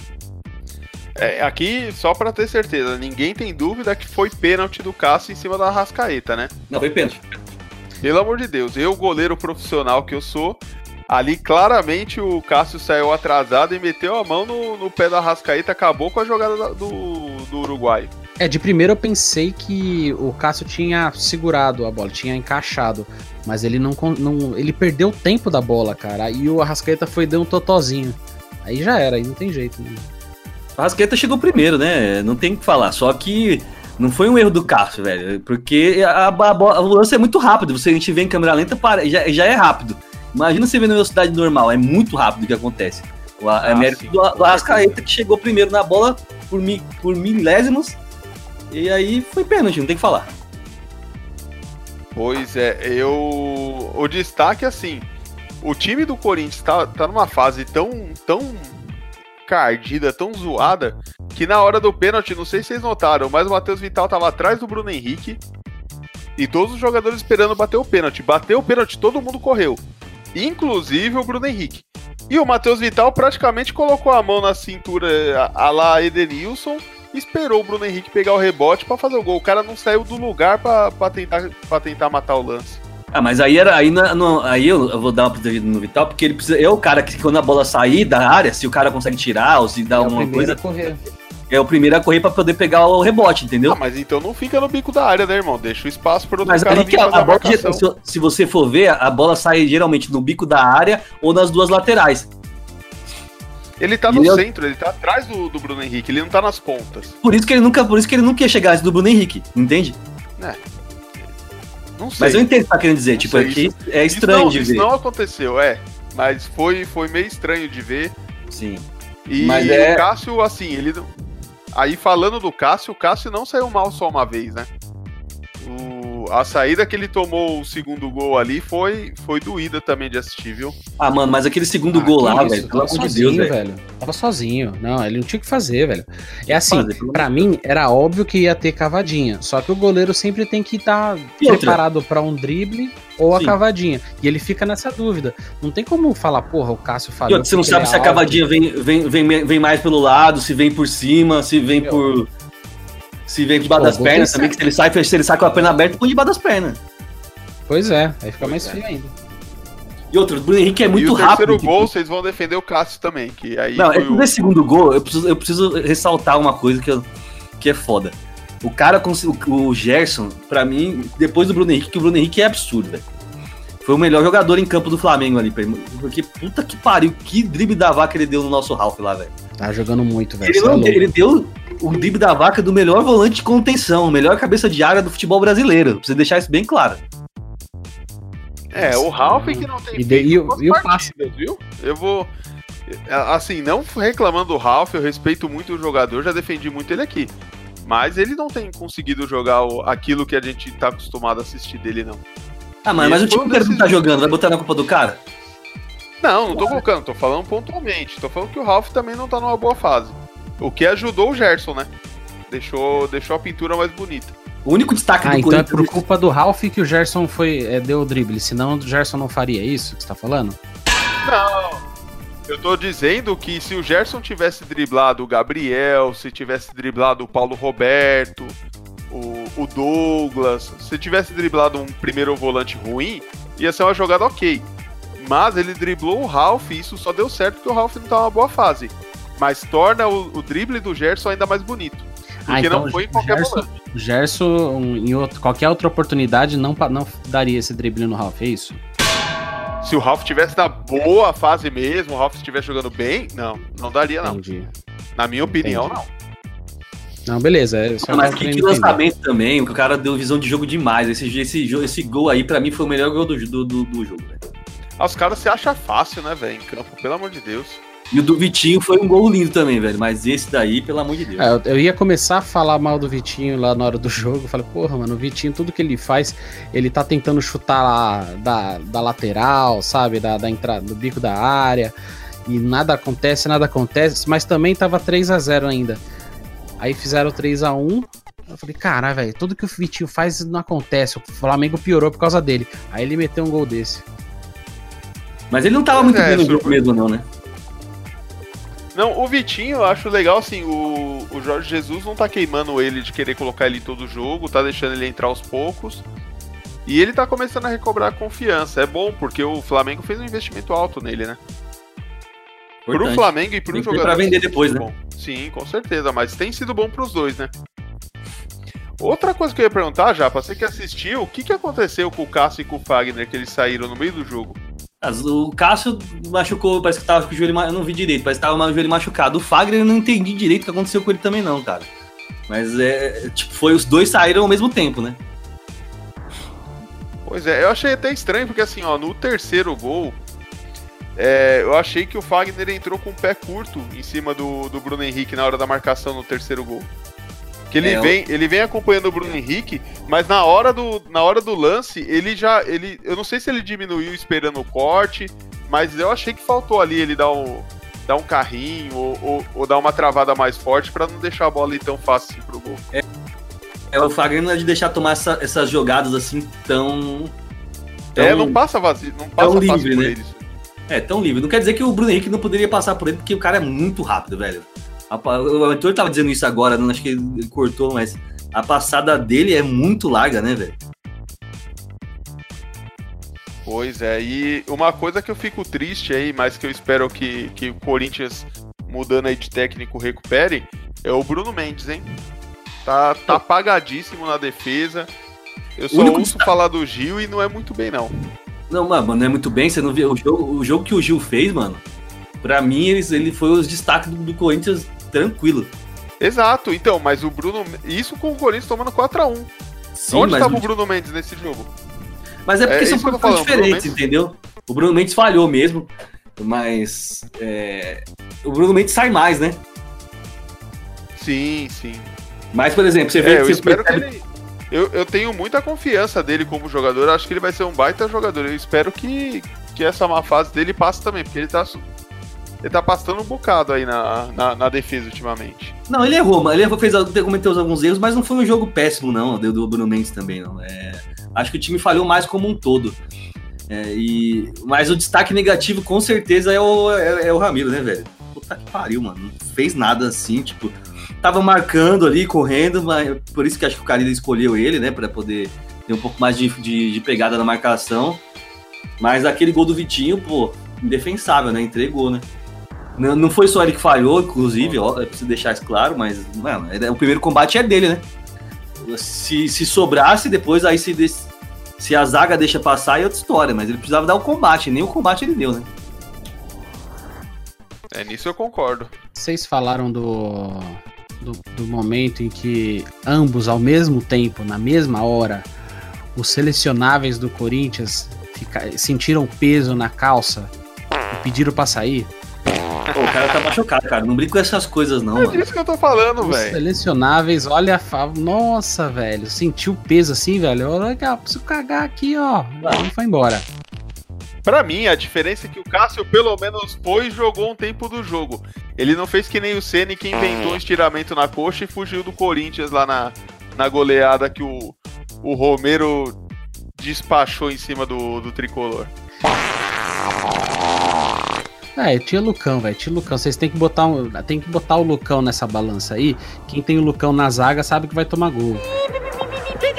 Speaker 1: É, aqui, só pra ter certeza, ninguém tem dúvida que foi pênalti do Cássio em cima da Rascaeta, né?
Speaker 2: Não, foi pênalti.
Speaker 1: Pelo amor de Deus, eu, goleiro profissional que eu sou, ali claramente o Cássio saiu atrasado e meteu a mão no, no pé da Rascaeta, acabou com a jogada da- do, do Uruguai.
Speaker 3: É, de primeiro eu pensei que o Cássio tinha segurado a bola, tinha encaixado. Mas ele não, não. Ele perdeu o tempo da bola, cara. E o Arrascaeta foi deu um totozinho. Aí já era, aí não tem jeito. né?
Speaker 2: A Rascaeta chegou primeiro, né? Não tem o que falar. Só que não foi um erro do Cássio, velho. Porque a, a, bola- o lance é muito rápido. Você, a gente vê em câmera lenta, para, já, já é rápido. Imagina você vê na velocidade normal. É muito rápido o que acontece. O, é
Speaker 1: Ah,
Speaker 2: mérito
Speaker 1: sim,
Speaker 2: do, do Arrascaeta que chegou primeiro na bola por, mi, por milésimos. E aí foi pênalti, não tem o que falar.
Speaker 1: Pois é, eu. O destaque, assim, o time do Corinthians tá, tá numa fase tão, tão cardida, tão zoada, que na hora do pênalti, não sei se vocês notaram, mas o Matheus Vital tava atrás do Bruno Henrique e todos os jogadores esperando bater o pênalti. Bateu o pênalti, todo mundo correu, inclusive o Bruno Henrique. E o Matheus Vital praticamente colocou a mão na cintura a, lá Edenilson esperou o Bruno Henrique pegar o rebote pra fazer o gol. O cara não saiu do lugar pra pra tentar, pra tentar matar o lance.
Speaker 2: Ah, mas aí era aí, na- no- aí eu, eu vou dar uma protegida no Vital, porque ele precisa. É o cara que quando a bola sair da área, se o cara consegue tirar ou se dá
Speaker 3: é o
Speaker 2: alguma coisa,
Speaker 3: a correr.
Speaker 2: É o primeiro a correr pra poder pegar o rebote, entendeu?
Speaker 1: Ah, mas então não fica no bico da área, né, irmão? Deixa o espaço pro outro
Speaker 2: Mas
Speaker 1: cara
Speaker 2: que
Speaker 1: vir
Speaker 2: a, a bola, se, se você for ver, a bola sai geralmente no bico da área ou nas duas laterais.
Speaker 1: Ele tá no
Speaker 2: E eu-
Speaker 1: centro, ele tá atrás do, do Bruno Henrique, ele não tá nas pontas.
Speaker 2: Por isso que ele nunca, por isso que ele nunca ia chegar antes do Bruno Henrique, entende?
Speaker 1: Não sei.
Speaker 2: Mas eu entendo o que tá querendo dizer,
Speaker 1: Não
Speaker 2: tipo,
Speaker 1: sei,
Speaker 2: é, que
Speaker 1: isso-
Speaker 2: é
Speaker 1: Isso
Speaker 2: estranho
Speaker 1: não-
Speaker 2: de
Speaker 1: isso
Speaker 2: ver.
Speaker 1: não aconteceu, é. Mas foi, foi meio estranho de ver.
Speaker 2: Sim.
Speaker 1: E
Speaker 2: Mas é-
Speaker 1: o Cássio, assim, ele. Aí falando do Cássio, o Cássio não saiu mal só uma vez, né? O- a saída que ele tomou o segundo gol ali foi, foi doída também de assistir, viu?
Speaker 2: Ah, mano, mas aquele segundo
Speaker 3: Ah,
Speaker 2: gol lá,
Speaker 3: isso,
Speaker 2: velho, pelo
Speaker 3: tava
Speaker 2: amor de
Speaker 3: sozinho,
Speaker 2: Deus, velho.
Speaker 3: velho. Tava sozinho. Não, ele não tinha o que fazer, velho. É assim, pra mim, era óbvio que ia ter cavadinha. Só que o goleiro sempre tem que estar
Speaker 2: outra?
Speaker 3: preparado pra um drible ou a
Speaker 2: Sim.
Speaker 3: cavadinha. E ele fica nessa dúvida. Não tem como falar, porra, o Cássio falou.
Speaker 2: você não sabe se
Speaker 3: é
Speaker 2: a cavadinha vem, vem, vem, vem mais pelo lado, se vem por cima, se vem por. Se vem por debaixo das pernas também, que se ele sai, se ele sai com a perna aberta, põe debaixo das pernas.
Speaker 3: Pois é, aí fica
Speaker 1: Pois
Speaker 3: mais
Speaker 1: é.
Speaker 3: feio ainda.
Speaker 2: E outro, o Bruno Henrique é
Speaker 1: e
Speaker 2: muito
Speaker 1: o terceiro
Speaker 2: rápido. tipo-
Speaker 1: gol, vocês vão defender o Cássio também, que aí
Speaker 2: Não, é
Speaker 1: foi
Speaker 2: que
Speaker 1: o-
Speaker 2: segundo gol, eu preciso, eu preciso ressaltar uma coisa que, eu- que é foda. O cara, o, o Gerson, pra mim, depois do Bruno Henrique, que o Bruno Henrique é absurdo, velho. Foi o melhor jogador em campo do Flamengo ali, pra ele. porque puta que pariu, que drible da vaca ele deu no nosso Ralf lá, velho.
Speaker 3: Tá jogando muito, velho.
Speaker 2: Ele,
Speaker 3: é
Speaker 2: ele deu o drible da vaca do melhor volante de contenção, o melhor cabeça de área do futebol brasileiro. Precisa deixar isso bem claro.
Speaker 1: É, o Ralph que não tem
Speaker 3: E de- e e
Speaker 1: partidas, viu? Eu vou. é, Assim, não reclamando do Ralph, eu respeito muito o jogador, já defendi muito ele aqui. Mas ele não tem conseguido jogar aquilo que a gente tá acostumado a assistir dele, não.
Speaker 2: Ah, mano,
Speaker 1: E
Speaker 2: mas o time inteiro que não tá jogando, vai botar na culpa do cara?
Speaker 1: Não, não tô colocando, tô falando pontualmente. Tô falando que o Ralph também não tá numa boa fase. O que ajudou o Gerson, né? Deixou, deixou a pintura mais bonita.
Speaker 2: O único destaque
Speaker 3: Ah,
Speaker 2: do
Speaker 3: então é
Speaker 2: Corinthians.
Speaker 3: por culpa do Ralph que o Gerson foi, é, deu o drible. Senão o Gerson não faria isso que você tá falando?
Speaker 1: Não. Eu tô dizendo que se o Gerson tivesse driblado o Gabriel, se tivesse driblado o Paulo Roberto, o, o Douglas, se tivesse driblado um primeiro volante ruim, ia ser uma jogada ok. Mas ele driblou o Ralph e isso só deu certo porque o Ralph não tá numa boa fase. Mas torna o, o drible do Gerson ainda mais bonito. Porque não foi em qualquer
Speaker 3: Ah, então Gerson,
Speaker 1: volante.
Speaker 3: Gerson, um, em outro, qualquer outra oportunidade, não, não daria esse drible no Ralph, é isso?
Speaker 1: Se o Ralph tivesse na boa fase mesmo, o Ralph estivesse jogando bem, não, não daria não.
Speaker 3: Entendi.
Speaker 1: Na minha opinião,
Speaker 3: Entendi.
Speaker 1: não.
Speaker 3: Não, beleza. É só
Speaker 2: Mas que, que lançamento também, o cara deu visão de jogo demais. Esse, esse, esse gol aí, pra mim, foi o melhor gol do, do, do, do jogo, velho.
Speaker 1: Ah, os caras se acham fácil, né, velho, em campo, pelo amor de Deus.
Speaker 2: E o do Vitinho foi um gol lindo também, velho. Mas esse daí, pelo amor de Deus.
Speaker 3: É, eu, eu ia começar a falar mal do Vitinho lá na hora do jogo. Eu falei, porra, mano, o Vitinho, tudo que ele faz, ele tá tentando chutar lá da, da lateral, sabe? Da, da entrada, do bico da área. E nada acontece, nada acontece. Mas também tava 3 a 0 ainda. Aí fizeram 3 a 1 Eu falei, caralho, velho, tudo que o Vitinho faz não acontece. O Flamengo piorou por causa dele. Aí ele meteu um gol desse.
Speaker 2: Mas ele não tava muito
Speaker 1: é,
Speaker 2: bem no
Speaker 1: surpre-
Speaker 2: mesmo, não, né?
Speaker 1: Não, o Vitinho, eu acho legal, assim, o, o Jorge Jesus não tá queimando ele de querer colocar ele em todo jogo, tá deixando ele entrar aos poucos. E ele tá começando a recobrar a confiança. É bom, porque o Flamengo fez um investimento alto nele, né? Pro
Speaker 2: Importante.
Speaker 1: Flamengo e pro
Speaker 2: Tem
Speaker 1: jogador.
Speaker 2: pra vender depois, né?
Speaker 1: bom. Sim, com certeza, mas tem sido bom pros dois, né? Outra coisa que eu ia perguntar, já, pra você que assistiu, o que, que aconteceu com o Cássio e com o Fagner, que eles saíram no meio do jogo?
Speaker 2: O Cássio machucou, parece que tava com o joelho. Eu não vi direito, parece que tava com o joelho machucado. O Fagner eu não entendi direito o que aconteceu com ele também, não, cara. Mas é. Tipo, foi os dois saíram ao mesmo tempo, né?
Speaker 1: Pois é, eu achei até estranho, porque assim, ó, no terceiro gol, é, eu achei que o Fagner entrou com o pé curto em cima do, do Bruno Henrique na hora da marcação no terceiro gol. Que ele,
Speaker 2: É,
Speaker 1: vem, ele vem acompanhando o Bruno Henrique, mas na hora do, na hora do lance, ele já. Ele, eu não sei se ele diminuiu esperando o corte, mas eu achei que faltou ali ele dar um, dar um carrinho ou, ou, ou dar uma travada mais forte pra não deixar a bola ir tão fácil assim pro gol.
Speaker 2: É, o Fagner não é de deixar tomar essa- essas jogadas assim tão. tão
Speaker 1: é, não passa vazio, não passa
Speaker 2: livre, né?
Speaker 1: eles.
Speaker 2: É, tão livre. Não quer dizer que o Bruno Henrique não poderia passar por ele, porque o cara é muito rápido, velho. A O Arthur tava dizendo isso agora, não acho que ele cortou, mas a passada dele é muito larga, né, velho?
Speaker 1: Pois é, e uma coisa que eu fico triste aí, mas que eu espero que, que o Corinthians, mudando aí de técnico, recupere, é o Bruno Mendes, hein? Tá, tá apagadíssimo na defesa. Eu só
Speaker 2: único
Speaker 1: ouço falar do Gil e não é muito bem, não.
Speaker 2: Não, mano, não é muito bem. Você não viu o jogo, o jogo que o Gil fez, mano? Pra mim, ele foi os destaques do, do Corinthians tranquilo.
Speaker 1: Exato, então, mas o Bruno. Isso com o Corinthians tomando 4x1.
Speaker 2: Sim,
Speaker 1: Onde estava
Speaker 2: o-
Speaker 1: Bruno Mendes nesse jogo?
Speaker 2: mas é porque
Speaker 1: É
Speaker 2: são
Speaker 1: que
Speaker 2: posições
Speaker 1: Bruno
Speaker 2: diferentes,
Speaker 1: Mendes-
Speaker 2: entendeu? O Bruno Mendes falhou mesmo, mas é, o Bruno Mendes sai mais, né?
Speaker 1: Sim, sim.
Speaker 2: Mas, por exemplo, você vê
Speaker 1: É,
Speaker 2: que
Speaker 1: eu
Speaker 2: você
Speaker 1: espero que
Speaker 2: percebe,
Speaker 1: ele. eu, eu tenho muita confiança dele como jogador. Acho que ele vai ser um baita jogador. Eu espero que, que essa má fase dele passe também, porque ele tá, ele tá passando um bocado aí na, na, na defesa ultimamente.
Speaker 2: Não, ele errou, mas ele errou, fez, cometeu alguns erros, mas não foi um jogo péssimo, não, do, do Bruno Mendes também, não. É, acho que o time falhou mais como um todo. É, e, mas o destaque negativo, com certeza, é o, é, é o Ramiro, né, velho? Puta que pariu, mano. Não fez nada assim, tipo, tava marcando ali, correndo, mas por isso que acho que o Carida escolheu ele, né, para poder ter um pouco mais de, de, de, pegada na marcação. Mas aquele gol do Vitinho, pô, indefensável, né? Entregou, né? Não, não foi só ele que falhou, inclusive, ó, é preciso deixar isso claro, mas, mano, é, o primeiro combate é dele, né? Se, se sobrasse, depois aí se, se a zaga deixa passar é outra história, mas ele precisava dar o combate, nem o combate ele deu, né?
Speaker 1: É, nisso eu concordo.
Speaker 3: Vocês falaram do, do, do, momento em que ambos, ao mesmo tempo, na mesma hora, os selecionáveis do Corinthians fica, sentiram peso na calça e pediram pra sair.
Speaker 2: Pô, o cara tá machucado, cara. Não brinco com essas coisas, não.
Speaker 1: É disso que eu tô falando, velho.
Speaker 3: Selecionáveis, olha a Nossa, velho. Sentiu peso assim, velho. Olha, preciso cagar aqui, ó. Aí foi embora.
Speaker 1: Pra mim, a diferença é que o Cássio pelo menos foi e jogou um tempo do jogo. Ele não fez que nem o Ceni que inventou um estiramento na coxa e fugiu do Corinthians lá na, na goleada que o, o Romero despachou em cima do, do tricolor.
Speaker 3: É, tinha Lucão, velho. Tinha Lucão. Vocês têm que botar um, tem que botar o Lucão nessa balança aí. Quem tem o Lucão na zaga sabe que vai tomar gol. Tem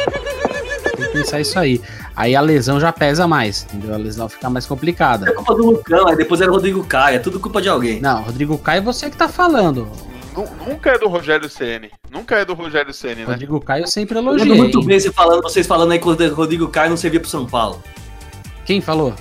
Speaker 3: que pensar isso aí. Aí a lesão já pesa mais, entendeu? A lesão fica mais complicada.
Speaker 2: É culpa do Lucão, aí depois era o Rodrigo Caio, é tudo culpa de alguém.
Speaker 3: Não, Rodrigo Caio é você que tá falando.
Speaker 1: Nunca é do Rogério Ceni. Nunca é do Rogério Ceni, né?
Speaker 3: Rodrigo Caio sempre elogia.
Speaker 2: muito bem você falando, vocês falando aí que o Rodrigo Caio não servia pro São Paulo.
Speaker 3: Quem falou?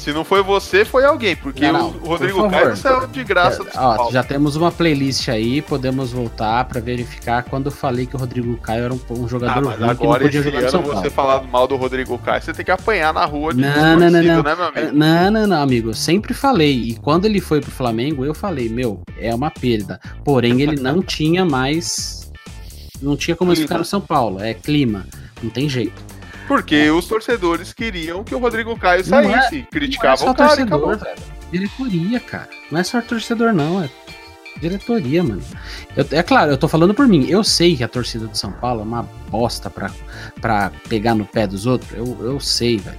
Speaker 1: Se não foi você, foi alguém, porque não, não, o Rodrigo Caio saiu de graça do
Speaker 3: é, Paulo. Já temos uma playlist aí, podemos voltar para verificar quando eu falei que o Rodrigo Caio era um, um jogador ah,
Speaker 1: mas ruim agora, que não podia jogar no São Paulo. você falar mal do Rodrigo Caio, você tem que apanhar na rua de
Speaker 3: não, não, não, não. né, meu amigo? Não, não, não, amigo. Eu sempre falei. E quando ele foi pro Flamengo, eu falei, meu, é uma perda. Porém, ele não tinha mais. Não tinha como ele ficar no São Paulo. É clima. Não tem jeito.
Speaker 1: Porque os torcedores queriam que o Rodrigo Caio saísse. Não é, criticavam não é o cara
Speaker 3: torcedor, velho. Diretoria, cara. Não é só torcedor, não. É diretoria, mano. Eu, é claro, eu tô falando por mim. Eu sei que a torcida do São Paulo é uma bosta pra, pra pegar no pé dos outros. Eu, eu sei, velho.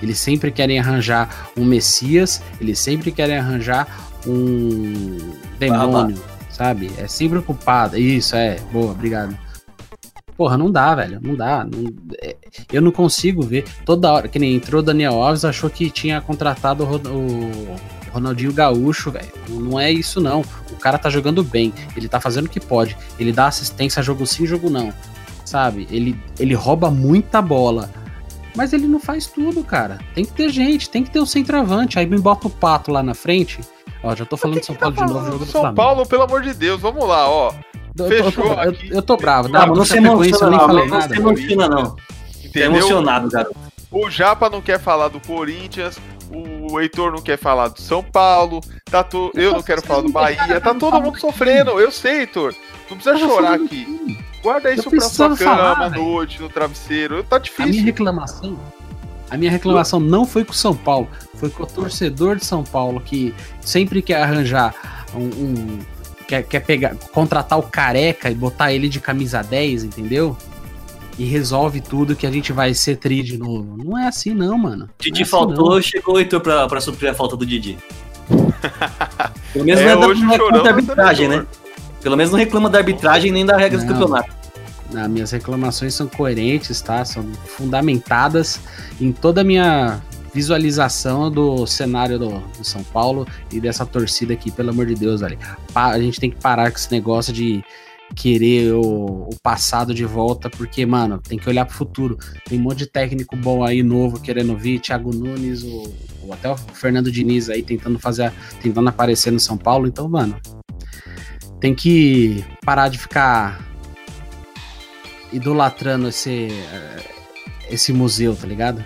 Speaker 3: Eles sempre querem arranjar um Messias, eles sempre querem arranjar um demônio, sabe? É sempre ocupado. Isso, é. Boa, obrigado. Porra, não dá, velho. Não dá. Não, é, eu não consigo ver. Toda hora, que nem entrou o Daniel Alves, achou que tinha contratado o, o Ronaldinho Gaúcho, velho. Não é isso, não. O cara tá jogando bem. Ele tá fazendo o que pode. Ele dá assistência, jogo sim, jogo não. Sabe? Ele, ele rouba muita bola. Mas ele não faz tudo, cara. Tem que ter gente, tem que ter o centroavante. Aí me bota o pato lá na frente. Ó, já tô falando de São Paulo tá de novo. Jogo
Speaker 1: São Paulo, pelo amor de Deus, vamos lá, ó.
Speaker 3: Fechou eu, eu, eu, tô bravo.
Speaker 2: Não, não se emociona, não. Falei não, não se emociona, não. Entendeu? emocionado, garoto.
Speaker 1: O Japa não quer falar do Corinthians, o Heitor não quer falar do São Paulo, tá to... eu não quero falar do Bahia, tá todo mundo sofrendo. Eu sei, Heitor. Não precisa chorar aqui. Guarda isso pra sua cama à noite, no travesseiro. Tá difícil. A
Speaker 3: minha reclamação. A minha reclamação não foi com o São Paulo, foi com o torcedor de São Paulo que sempre quer arranjar um, um quer, quer pegar, contratar o careca e botar ele de camisa 10, entendeu? E resolve tudo que a gente vai ser tri de novo. Não é assim, não, mano.
Speaker 2: Didi
Speaker 3: é
Speaker 2: assim, faltou, não. chegou o Heitor pra, pra suprir a falta do Didi. Pelo menos é, não, é reclama da arbitragem, né? Pelo menos não reclama da arbitragem nem da regra não. do campeonato.
Speaker 3: Não, minhas reclamações são coerentes, tá? São fundamentadas em toda a minha visualização do cenário do, do, São Paulo e dessa torcida aqui, pelo amor de Deus, velho. A gente tem que parar com esse negócio de querer o, o, passado de volta, porque, mano, tem que olhar pro futuro. Tem um monte de técnico bom aí, novo, querendo vir, Thiago Nunes, o, o até o Fernando Diniz aí tentando fazer, tentando aparecer no São Paulo, então, mano, tem que parar de ficar idolatrando esse, esse museu, tá ligado?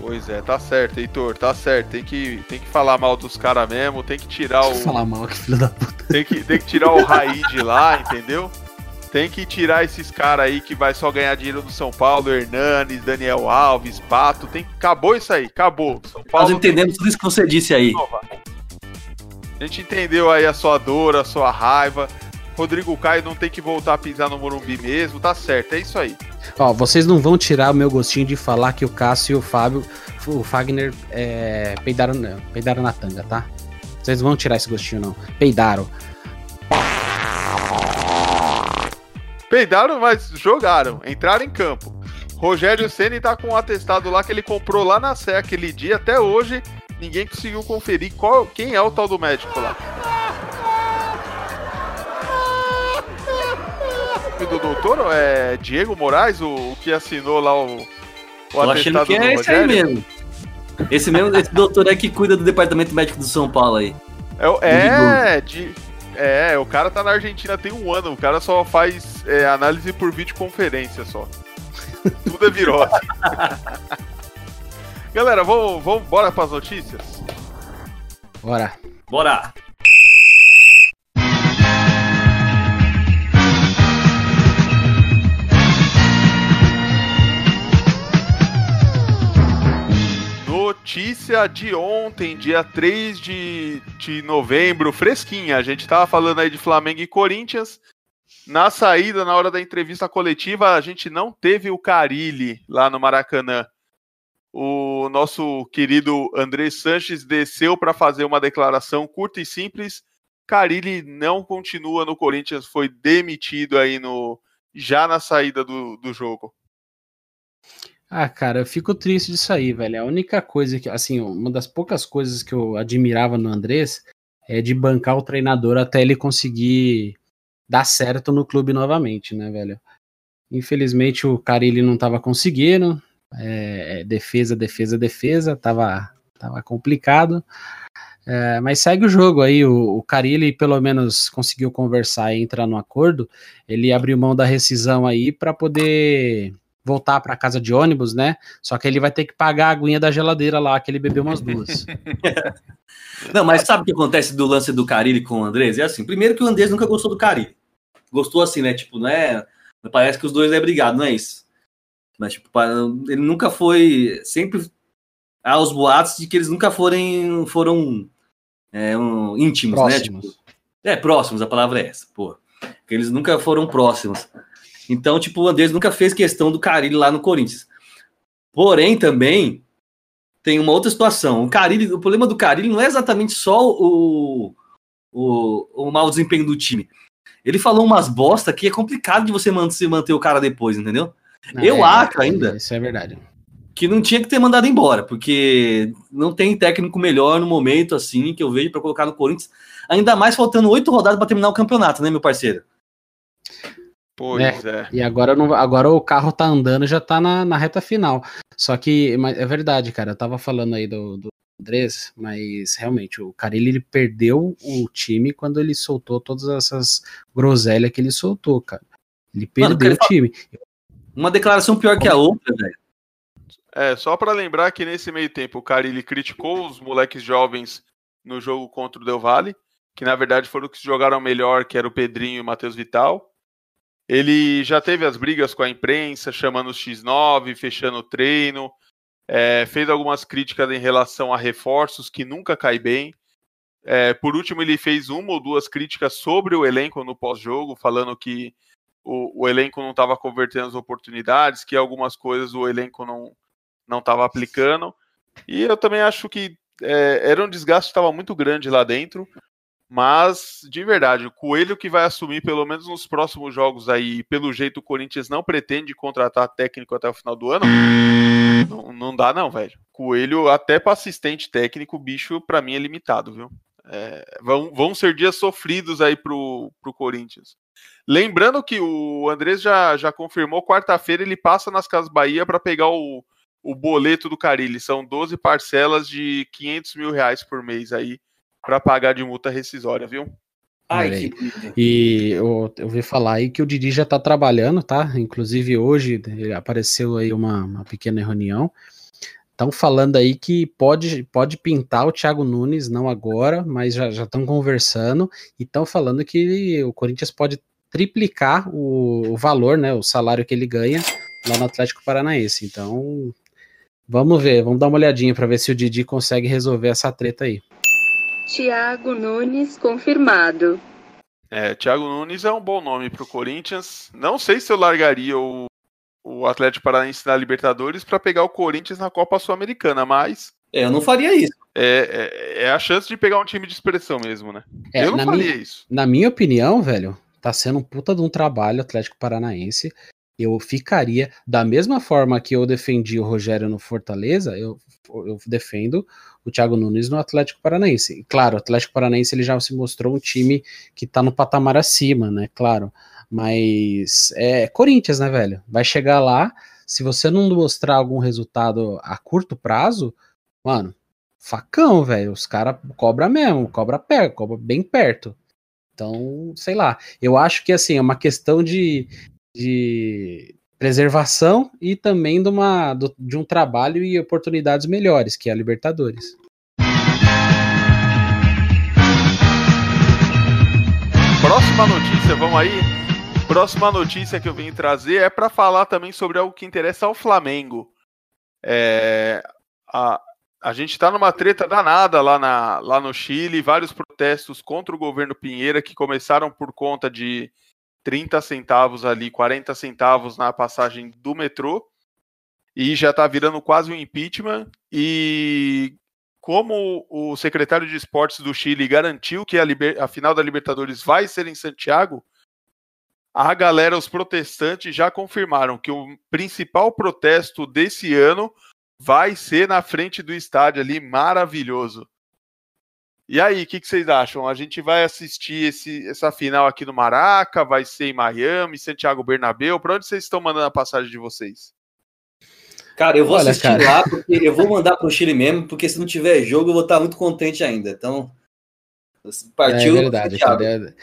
Speaker 1: Pois é, tá certo, Heitor, tá certo. Tem que, tem que falar mal dos caras mesmo, tem que tirar o.
Speaker 3: Falar mal, que filho da puta.
Speaker 1: Tem que, tem que tirar o Raí de lá, entendeu? Tem que tirar esses caras aí que vai só ganhar dinheiro do São Paulo, Hernanes, Daniel Alves, Pato. Tem... Acabou isso aí, acabou. São Paulo
Speaker 2: Nós entendemos tudo isso que você disse aí.
Speaker 1: A gente entendeu aí a sua dor, a sua raiva. Rodrigo Caio não tem que voltar a pisar no Morumbi mesmo, tá certo, é isso aí.
Speaker 3: Ó, vocês não vão tirar o meu gostinho de falar que o Cássio e o Fábio, o Fagner, é, peidaram, peidaram na tanga, tá? Vocês vão tirar esse gostinho, não. Peidaram.
Speaker 1: Peidaram, mas jogaram, entraram em campo. Rogério Ceni tá com um atestado lá que ele comprou lá na Sé aquele dia, até hoje ninguém conseguiu conferir qual, quem é o tal do médico lá. Do doutor é Diego Moraes, o, o que assinou lá o, o
Speaker 2: Tô achando que é esse aí mesmo. Esse mesmo, esse doutor é que cuida do departamento médico do São Paulo aí.
Speaker 1: É, o- é, de, é, o cara tá na Argentina tem um ano, o cara só faz é, análise por videoconferência só. Tudo é virose. Galera, vamos, vamos bora pras notícias?
Speaker 3: Bora.
Speaker 2: Bora!
Speaker 1: Notícia de ontem, dia 3 de, de novembro, fresquinha. A gente tava falando aí de Flamengo e Corinthians. Na saída, na hora da entrevista coletiva, a gente não teve o Carilli lá no Maracanã. O nosso querido André Sanches desceu para fazer uma declaração curta e simples. Carilli não continua no Corinthians, foi demitido aí no já na saída do, do jogo.
Speaker 3: Ah, cara, eu fico triste disso aí, velho. A única coisa que, assim, uma das poucas coisas que eu admirava no Andrés é de bancar o treinador até ele conseguir dar certo no clube novamente, né, velho? Infelizmente o Carilli não tava conseguindo. É, é, defesa, defesa, defesa, tava, tava complicado. É, mas segue o jogo aí. O, o Carilli pelo menos conseguiu conversar e entrar no acordo. Ele abriu mão da rescisão aí para poder voltar para casa de ônibus, né? Só que ele vai ter que pagar a aguinha da geladeira lá, que ele bebeu umas duas.
Speaker 2: Não, mas sabe o que acontece do lance do Carilli com o Andrés? É assim, primeiro que o Andrés nunca gostou do Carilli. Gostou assim, né? Tipo, não é. Parece que os dois é brigado, não é isso. Mas, tipo, ele nunca foi. Sempre há os boatos de que eles nunca forem, foram é, um, íntimos, né?
Speaker 3: Próximos.
Speaker 2: Tipo, é, próximos, a palavra é essa, pô. Que eles nunca foram próximos. Então, tipo, o Andrés nunca fez questão do Carilli lá no Corinthians. Porém, também tem uma outra situação. O Carilli, o problema do Carilli não é exatamente só o, o, o mau desempenho do time. Ele falou umas bosta que é complicado de você manter, manter o cara depois, entendeu?
Speaker 3: Não,
Speaker 2: Eu
Speaker 3: é,
Speaker 2: acho ainda.
Speaker 3: Isso é verdade.
Speaker 2: Que não tinha que ter mandado embora, porque não tem técnico melhor no momento assim que eu vejo para colocar no Corinthians. Ainda mais faltando oito rodadas para terminar o campeonato, né, meu parceiro?
Speaker 1: Pois é.
Speaker 3: E agora, não, agora o carro tá andando e já tá na, na reta final. Só que é verdade, cara. Eu tava falando aí do, do Andrés, mas realmente o Carilli ele perdeu o time quando ele soltou todas essas groselhas que ele soltou, cara. Ele
Speaker 2: Mano,
Speaker 3: perdeu
Speaker 2: cara,
Speaker 3: o time.
Speaker 2: Uma declaração pior que a outra, velho.
Speaker 1: É, só pra lembrar que nesse meio tempo o Carilli criticou os moleques jovens no jogo contra o Del Valle, que na verdade foram os que jogaram melhor, que era o Pedrinho e o Matheus Vital. Ele já teve as brigas com a imprensa, chamando os X9, fechando o treino, é, fez algumas críticas em relação a reforços que nunca cai bem. É, por último, ele fez uma ou duas críticas sobre o elenco no pós-jogo, falando que o, o elenco não estava convertendo as oportunidades, que algumas coisas o elenco não não estava aplicando. E eu também acho que é, era um desgaste que estava muito grande lá dentro. Mas, de verdade, o Coelho que vai assumir, pelo menos nos próximos jogos aí, pelo jeito o Corinthians não pretende contratar técnico até o final do ano. Não, não dá, não, velho. Coelho, até para assistente técnico, bicho, para mim, é limitado, viu? É, vão, vão ser dias sofridos aí pro, pro Corinthians. Lembrando que o Andrés já, já confirmou, quarta-feira ele passa nas Casas Bahia para pegar o, o boleto do Carilli. São 12 parcelas de 500 mil reais por mês aí para pagar de multa rescisória, viu?
Speaker 2: Ai,
Speaker 3: Olha aí.
Speaker 2: que...
Speaker 3: E eu, eu ouvi falar aí que o Didi já tá trabalhando, tá? Inclusive hoje ele apareceu aí uma, uma pequena reunião. Estão falando aí que pode, pode pintar o Thiago Nunes, não agora, mas já estão conversando e estão falando que o Corinthians pode triplicar o, o valor, né, o salário que ele ganha lá no Atlético Paranaense. Então, vamos ver, vamos dar uma olhadinha para ver se o Didi consegue resolver essa treta aí.
Speaker 9: Thiago Nunes confirmado.
Speaker 1: É, Thiago Nunes é um bom nome pro Corinthians. Não sei se eu largaria o, o Atlético Paranaense na Libertadores para pegar o Corinthians na Copa Sul-Americana, mas
Speaker 2: É, eu não faria isso.
Speaker 1: é, é, é a chance de pegar um time de expressão mesmo, né?
Speaker 3: É,
Speaker 1: eu não
Speaker 3: na
Speaker 1: faria
Speaker 3: minha-
Speaker 1: isso.
Speaker 3: Na minha opinião, velho, tá sendo um puta de um trabalho Atlético Paranaense. Eu ficaria, da mesma forma que eu defendi o Rogério no Fortaleza, eu, eu defendo o Thiago Nunes no Atlético Paranaense. Claro, o Atlético Paranaense ele já se mostrou um time que tá no patamar acima, né? Claro. Mas é Corinthians, né, velho? Vai chegar lá, se você não mostrar algum resultado a curto prazo, mano, facão, velho. Os caras cobra mesmo, cobra perto, cobra bem perto. Então, sei lá. Eu acho que assim, é uma questão de, de preservação e também de, uma, de um trabalho e oportunidades melhores, que é a Libertadores.
Speaker 1: Próxima notícia, vamos aí. Próxima notícia que eu vim trazer é para falar também sobre algo que interessa ao Flamengo. É, a, a gente está numa treta danada lá, na, lá no Chile, vários protestos contra o governo Pinheira que começaram por conta de 30 centavos ali, 40 centavos na passagem do metrô, e já está virando quase um impeachment. E como o secretário de esportes do Chile garantiu que a, a final da Libertadores vai ser em Santiago, a galera, os protestantes, já confirmaram que o principal protesto desse ano vai ser na frente do estádio ali, maravilhoso. E aí, o que, que vocês acham? A gente vai assistir esse- essa final aqui no Maraca? Vai ser em Miami, Santiago Bernabéu? Para onde vocês estão mandando a passagem de vocês?
Speaker 2: Cara, eu vou
Speaker 3: Olha,
Speaker 2: assistir
Speaker 3: cara.
Speaker 2: lá, porque eu vou mandar pro Chile mesmo, porque se não tiver jogo, eu vou estar muito contente ainda. Então, partiu.
Speaker 3: é verdade, cara. é-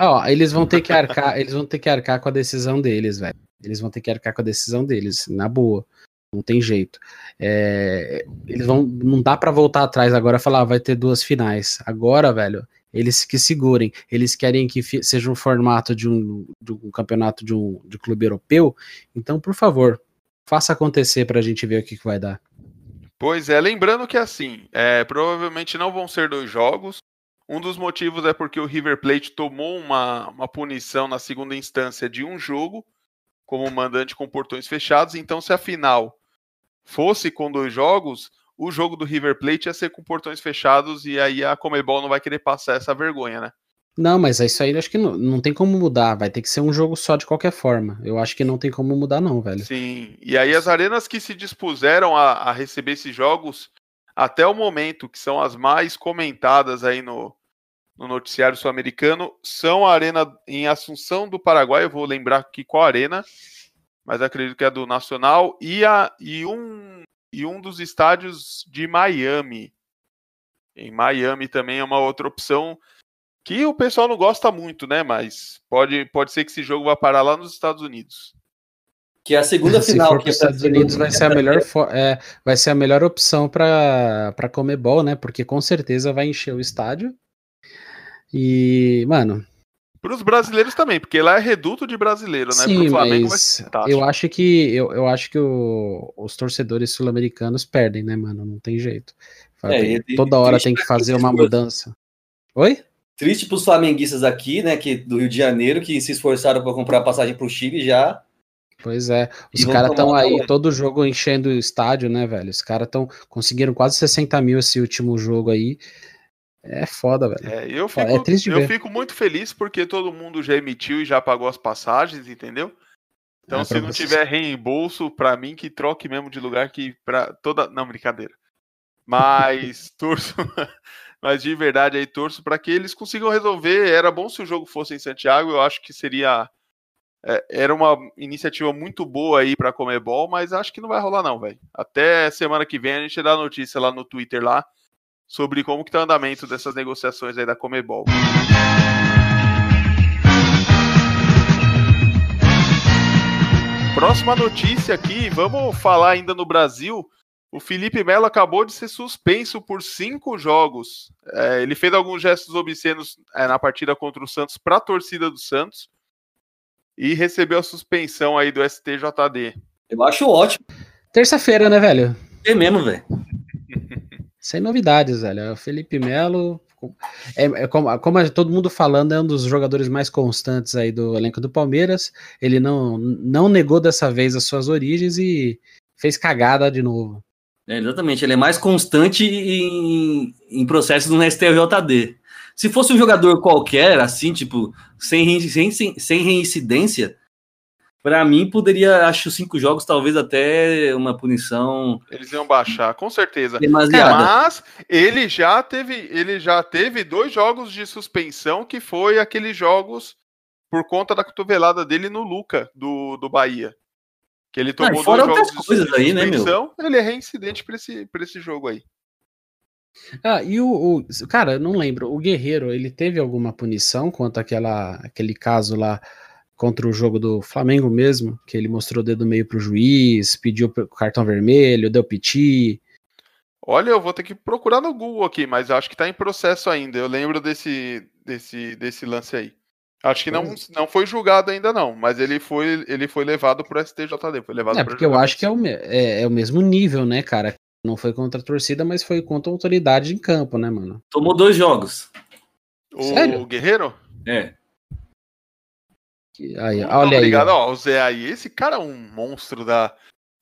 Speaker 3: Ó, eles vão ter que arcar, eles vão ter que arcar com a decisão deles, velho. Eles vão ter que arcar com a decisão deles, na boa. Não tem jeito. É, eles vão, não dá pra voltar atrás agora e falar, ah, vai ter duas finais. Agora, velho, eles que segurem. Eles querem que seja um formato de um, de um campeonato de um de clube europeu. Então, por favor, faça acontecer pra gente ver o que, que vai dar.
Speaker 1: Pois é, lembrando que assim, é, provavelmente não vão ser dois jogos. Um dos motivos é porque o River Plate tomou uma, uma punição na segunda instância de um jogo, como mandante com portões fechados. Então, se a final fosse com dois jogos, o jogo do River Plate ia ser com portões fechados e aí a Comebol não vai querer passar essa vergonha, né?
Speaker 3: Não, mas isso aí eu acho que não, não tem como mudar. Vai ter que ser um jogo só de qualquer forma. Eu acho que não tem como mudar, não, velho.
Speaker 1: Sim, e aí as arenas que se dispuseram a, a receber esses jogos até o momento, que são as mais comentadas aí no, no noticiário sul-americano, são a arena em Assunção do Paraguai, eu vou lembrar aqui qual arena, mas acredito que é do Nacional, e, a, e, um, e um dos estádios de Miami. Em Miami também é uma outra opção que o pessoal não gosta muito, né? Mas pode, pode ser que esse jogo vá parar lá nos Estados Unidos.
Speaker 2: Que é a segunda
Speaker 3: Se
Speaker 2: final. que é
Speaker 3: Estados Unidos vai ser a melhor, é, vai ser a melhor opção para para Comebol, né? Porque com certeza vai encher o estádio. E, mano,
Speaker 1: Para os brasileiros também, porque lá é reduto de brasileiro, né?
Speaker 3: sim,
Speaker 1: Flamengo
Speaker 3: mas eu acho que eu, eu acho que o- os torcedores sul-americanos perdem, né, mano? Não tem jeito.
Speaker 2: É,
Speaker 3: Tem- toda hora tem que fazer uma mudança. Oi?
Speaker 2: Triste pros flamenguistas aqui, né, que do Rio de Janeiro, que se esforçaram para comprar passagem pro Chile já.
Speaker 3: Pois é, os caras estão aí
Speaker 2: bola.
Speaker 3: todo jogo enchendo o estádio, né, velho? Os caras estão conseguiram quase 60 mil esse último jogo aí. É foda, velho.
Speaker 1: É, eu
Speaker 3: É
Speaker 1: fico,
Speaker 3: triste de
Speaker 1: eu
Speaker 3: ver.
Speaker 1: fico muito feliz porque todo mundo já emitiu e já pagou as passagens, entendeu? Então,
Speaker 3: Ah,
Speaker 1: se
Speaker 3: pra
Speaker 1: não
Speaker 3: vocês.
Speaker 1: tiver reembolso, pra mim que troque mesmo de lugar que para toda, não brincadeira. Mas torço, mas de verdade aí torço para que eles consigam resolver. Era bom se o jogo fosse em Santiago, eu acho que seria é, era uma iniciativa muito boa aí para Comebol, mas acho que não vai rolar não, velho. Até semana que vem a gente dá notícia lá no Twitter lá sobre como que tá o andamento dessas negociações aí da Comebol. Próxima notícia aqui, vamos falar ainda no Brasil. O Felipe Melo acabou de ser suspenso por cinco jogos. É, ele fez alguns gestos obscenos é, na partida contra o Santos para a torcida do Santos. e recebeu a suspensão aí do STJD.
Speaker 2: Eu acho ótimo.
Speaker 3: Terça-feira, né, velho?
Speaker 2: É mesmo, velho.
Speaker 3: Sem novidades, velho. O Felipe Melo, é, é como, como todo mundo falando, é um dos jogadores mais constantes aí do elenco do Palmeiras. Ele não, não negou dessa vez as suas origens e fez cagada de novo.
Speaker 2: É, exatamente, ele é mais constante em, em processos no STJD. Se fosse um jogador qualquer, assim, tipo, sem, sem, sem, sem reincidência, para mim poderia, acho, cinco jogos, talvez até uma punição.
Speaker 1: Eles iam baixar, com certeza.
Speaker 2: Demasiada.
Speaker 1: Mas ele já teve, ele já teve dois jogos de suspensão que foi aqueles jogos por conta da cotovelada dele no Luca do, do Bahia. Que ele tomou
Speaker 2: Ah, fora
Speaker 1: dois
Speaker 2: outras
Speaker 1: jogos
Speaker 2: coisas
Speaker 1: de
Speaker 2: aí, né, meu?
Speaker 1: suspensão, ele é reincidente pra esse, pra esse jogo aí.
Speaker 3: Ah, e o, o- Cara, eu não lembro. O Guerreiro, ele teve alguma punição quanto àquela, aquele caso lá contra o jogo do Flamengo mesmo? Que ele mostrou o dedo meio pro juiz, pediu o cartão vermelho, deu piti.
Speaker 1: Olha, eu vou ter que procurar no Google aqui, mas acho que tá em processo ainda. Eu lembro desse, desse, desse lance aí. Acho que não, não foi julgado ainda não, mas ele foi, ele foi levado pro STJD, foi levado
Speaker 3: É, porque eu acho que é o, é, é o mesmo nível, né, cara? Não foi contra a torcida, mas foi contra a autoridade em campo, né, mano?
Speaker 2: Tomou dois jogos.
Speaker 1: O
Speaker 3: Sério?
Speaker 1: Guerreiro?
Speaker 2: É.
Speaker 3: Aí,
Speaker 1: Muito
Speaker 3: olha aí.
Speaker 1: obrigado,
Speaker 3: ó.
Speaker 1: ó, o Zé aí. Esse cara é um monstro da,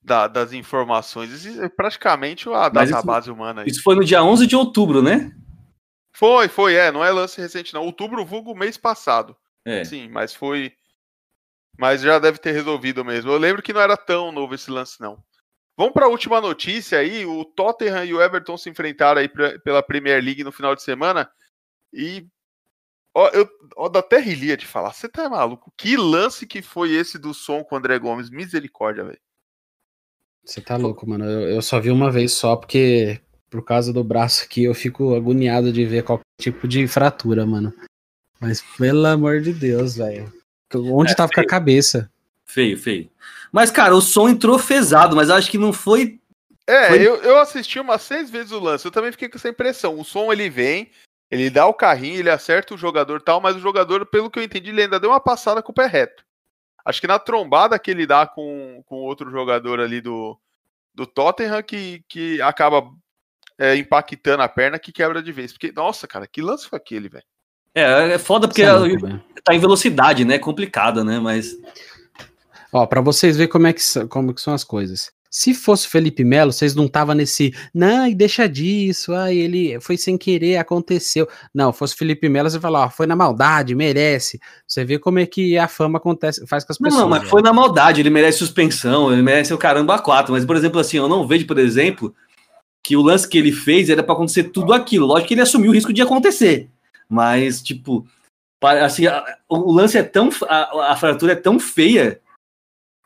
Speaker 1: da- das informações. Esse é praticamente a
Speaker 2: isso-
Speaker 1: database humana aí.
Speaker 2: Isso foi no dia 11 de outubro, né?
Speaker 1: Foi, foi, é. Não é lance recente, não. Outubro, vulgo mês passado.
Speaker 2: É.
Speaker 1: Sim, mas foi. Mas já deve ter resolvido mesmo. Eu lembro que não era tão novo esse lance, não. Vamos para a última notícia aí. O Tottenham e o Everton se enfrentaram aí pra- pela Premier League no final de semana. E. Ó, eu ó, dá até rilia de falar. Você tá maluco? Que lance que foi esse do som com o André Gomes? Misericórdia, velho.
Speaker 3: Você tá louco, mano. Eu, eu só vi uma vez só, porque por causa do braço aqui eu fico agoniado de ver qualquer tipo de fratura, mano. Mas pelo amor de Deus, velho. Onde
Speaker 2: É,
Speaker 3: tava com a cabeça?
Speaker 2: Feio, feio. Mas, cara, o som entrou pesado, mas acho que não foi.
Speaker 1: É,
Speaker 2: Foi-
Speaker 1: eu, eu assisti umas seis vezes o lance. Eu também fiquei com essa impressão. O som ele vem, ele dá o carrinho, ele acerta o jogador e tal, mas o jogador, pelo que eu entendi, ele ainda deu uma passada com o pé reto. Acho que na trombada que ele dá com, com outro jogador ali do, do Tottenham que, que acaba é, impactando a perna que quebra de vez. Porque, nossa, cara, que lance foi aquele, velho?
Speaker 2: É, é foda porque
Speaker 3: é louco, velho.
Speaker 2: tá em velocidade, né? É complicado, né? Mas.
Speaker 3: Ó, pra vocês verem como é que, como que são as coisas. Se fosse Felipe Melo, vocês não tava nesse, não, e deixa disso, ai, ele foi sem querer, aconteceu. Não, fosse Felipe Melo, você fala, ó, foi na maldade, merece. Você vê como é que a fama acontece, faz com as
Speaker 2: Não,
Speaker 3: pessoas.
Speaker 2: não, mas
Speaker 3: velho.
Speaker 2: foi na maldade, ele merece suspensão, ele merece o caramba a quatro. Mas, por exemplo, assim, eu não vejo, por exemplo, que o lance que ele fez era pra acontecer tudo aquilo. Lógico que ele assumiu o risco de acontecer. Mas, tipo, assim, o lance é tão. A, a fratura é tão feia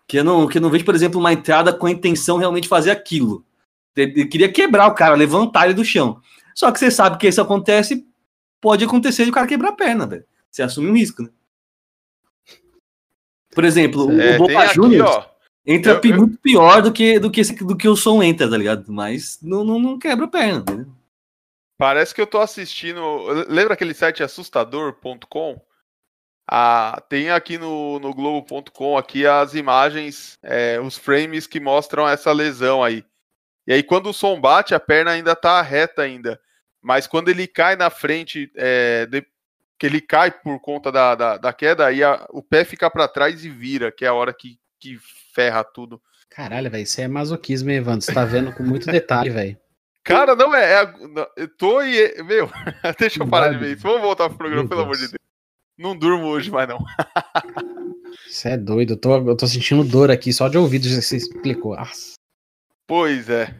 Speaker 2: que eu, não, que eu não vejo, por exemplo, uma entrada com a intenção realmente de fazer aquilo. Ele, queria quebrar o cara, levantar ele do chão. Só que você sabe que isso acontece, pode acontecer de o cara quebrar a perna, velho. Você assume um risco, né? Por exemplo,
Speaker 1: É,
Speaker 2: o Boca Juniors entra
Speaker 1: eu- eu-
Speaker 2: muito pior do que, do, que, esse- do que o som entra, tá ligado? Mas não, não, não quebra a perna, entendeu?
Speaker 1: Parece que eu tô assistindo. Lembra aquele site assustador.com? Ah, tem aqui no, no Globo.com aqui as imagens, é, os frames que mostram essa lesão aí. E aí, quando o som bate, a perna ainda tá reta ainda. Mas quando ele cai na frente, é, de- que ele cai por conta da, da, da queda, aí a- o pé fica para trás e vira, que é a hora que, que ferra tudo.
Speaker 3: Caralho, velho, isso é masoquismo, hein, Evandro? Você tá vendo com muito detalhe, velho.
Speaker 1: Cara, não é. é eu tô e. Meu, deixa eu parar de ver isso. Vamos voltar pro programa,
Speaker 3: Meu
Speaker 1: pelo amor
Speaker 3: Deus.
Speaker 1: de Deus. Não durmo hoje mais, não.
Speaker 3: Você é doido, eu tô, eu tô sentindo dor aqui, só de ouvido já você explicou. Nossa.
Speaker 1: Pois é.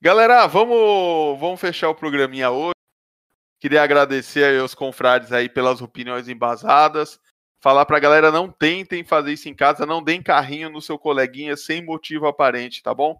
Speaker 1: Galera, vamos, vamos fechar o programinha hoje. Queria agradecer aí aos confrades aí pelas opiniões embasadas. Falar pra galera, não tentem fazer isso em casa, não deem carrinho no seu coleguinha sem motivo aparente, tá bom?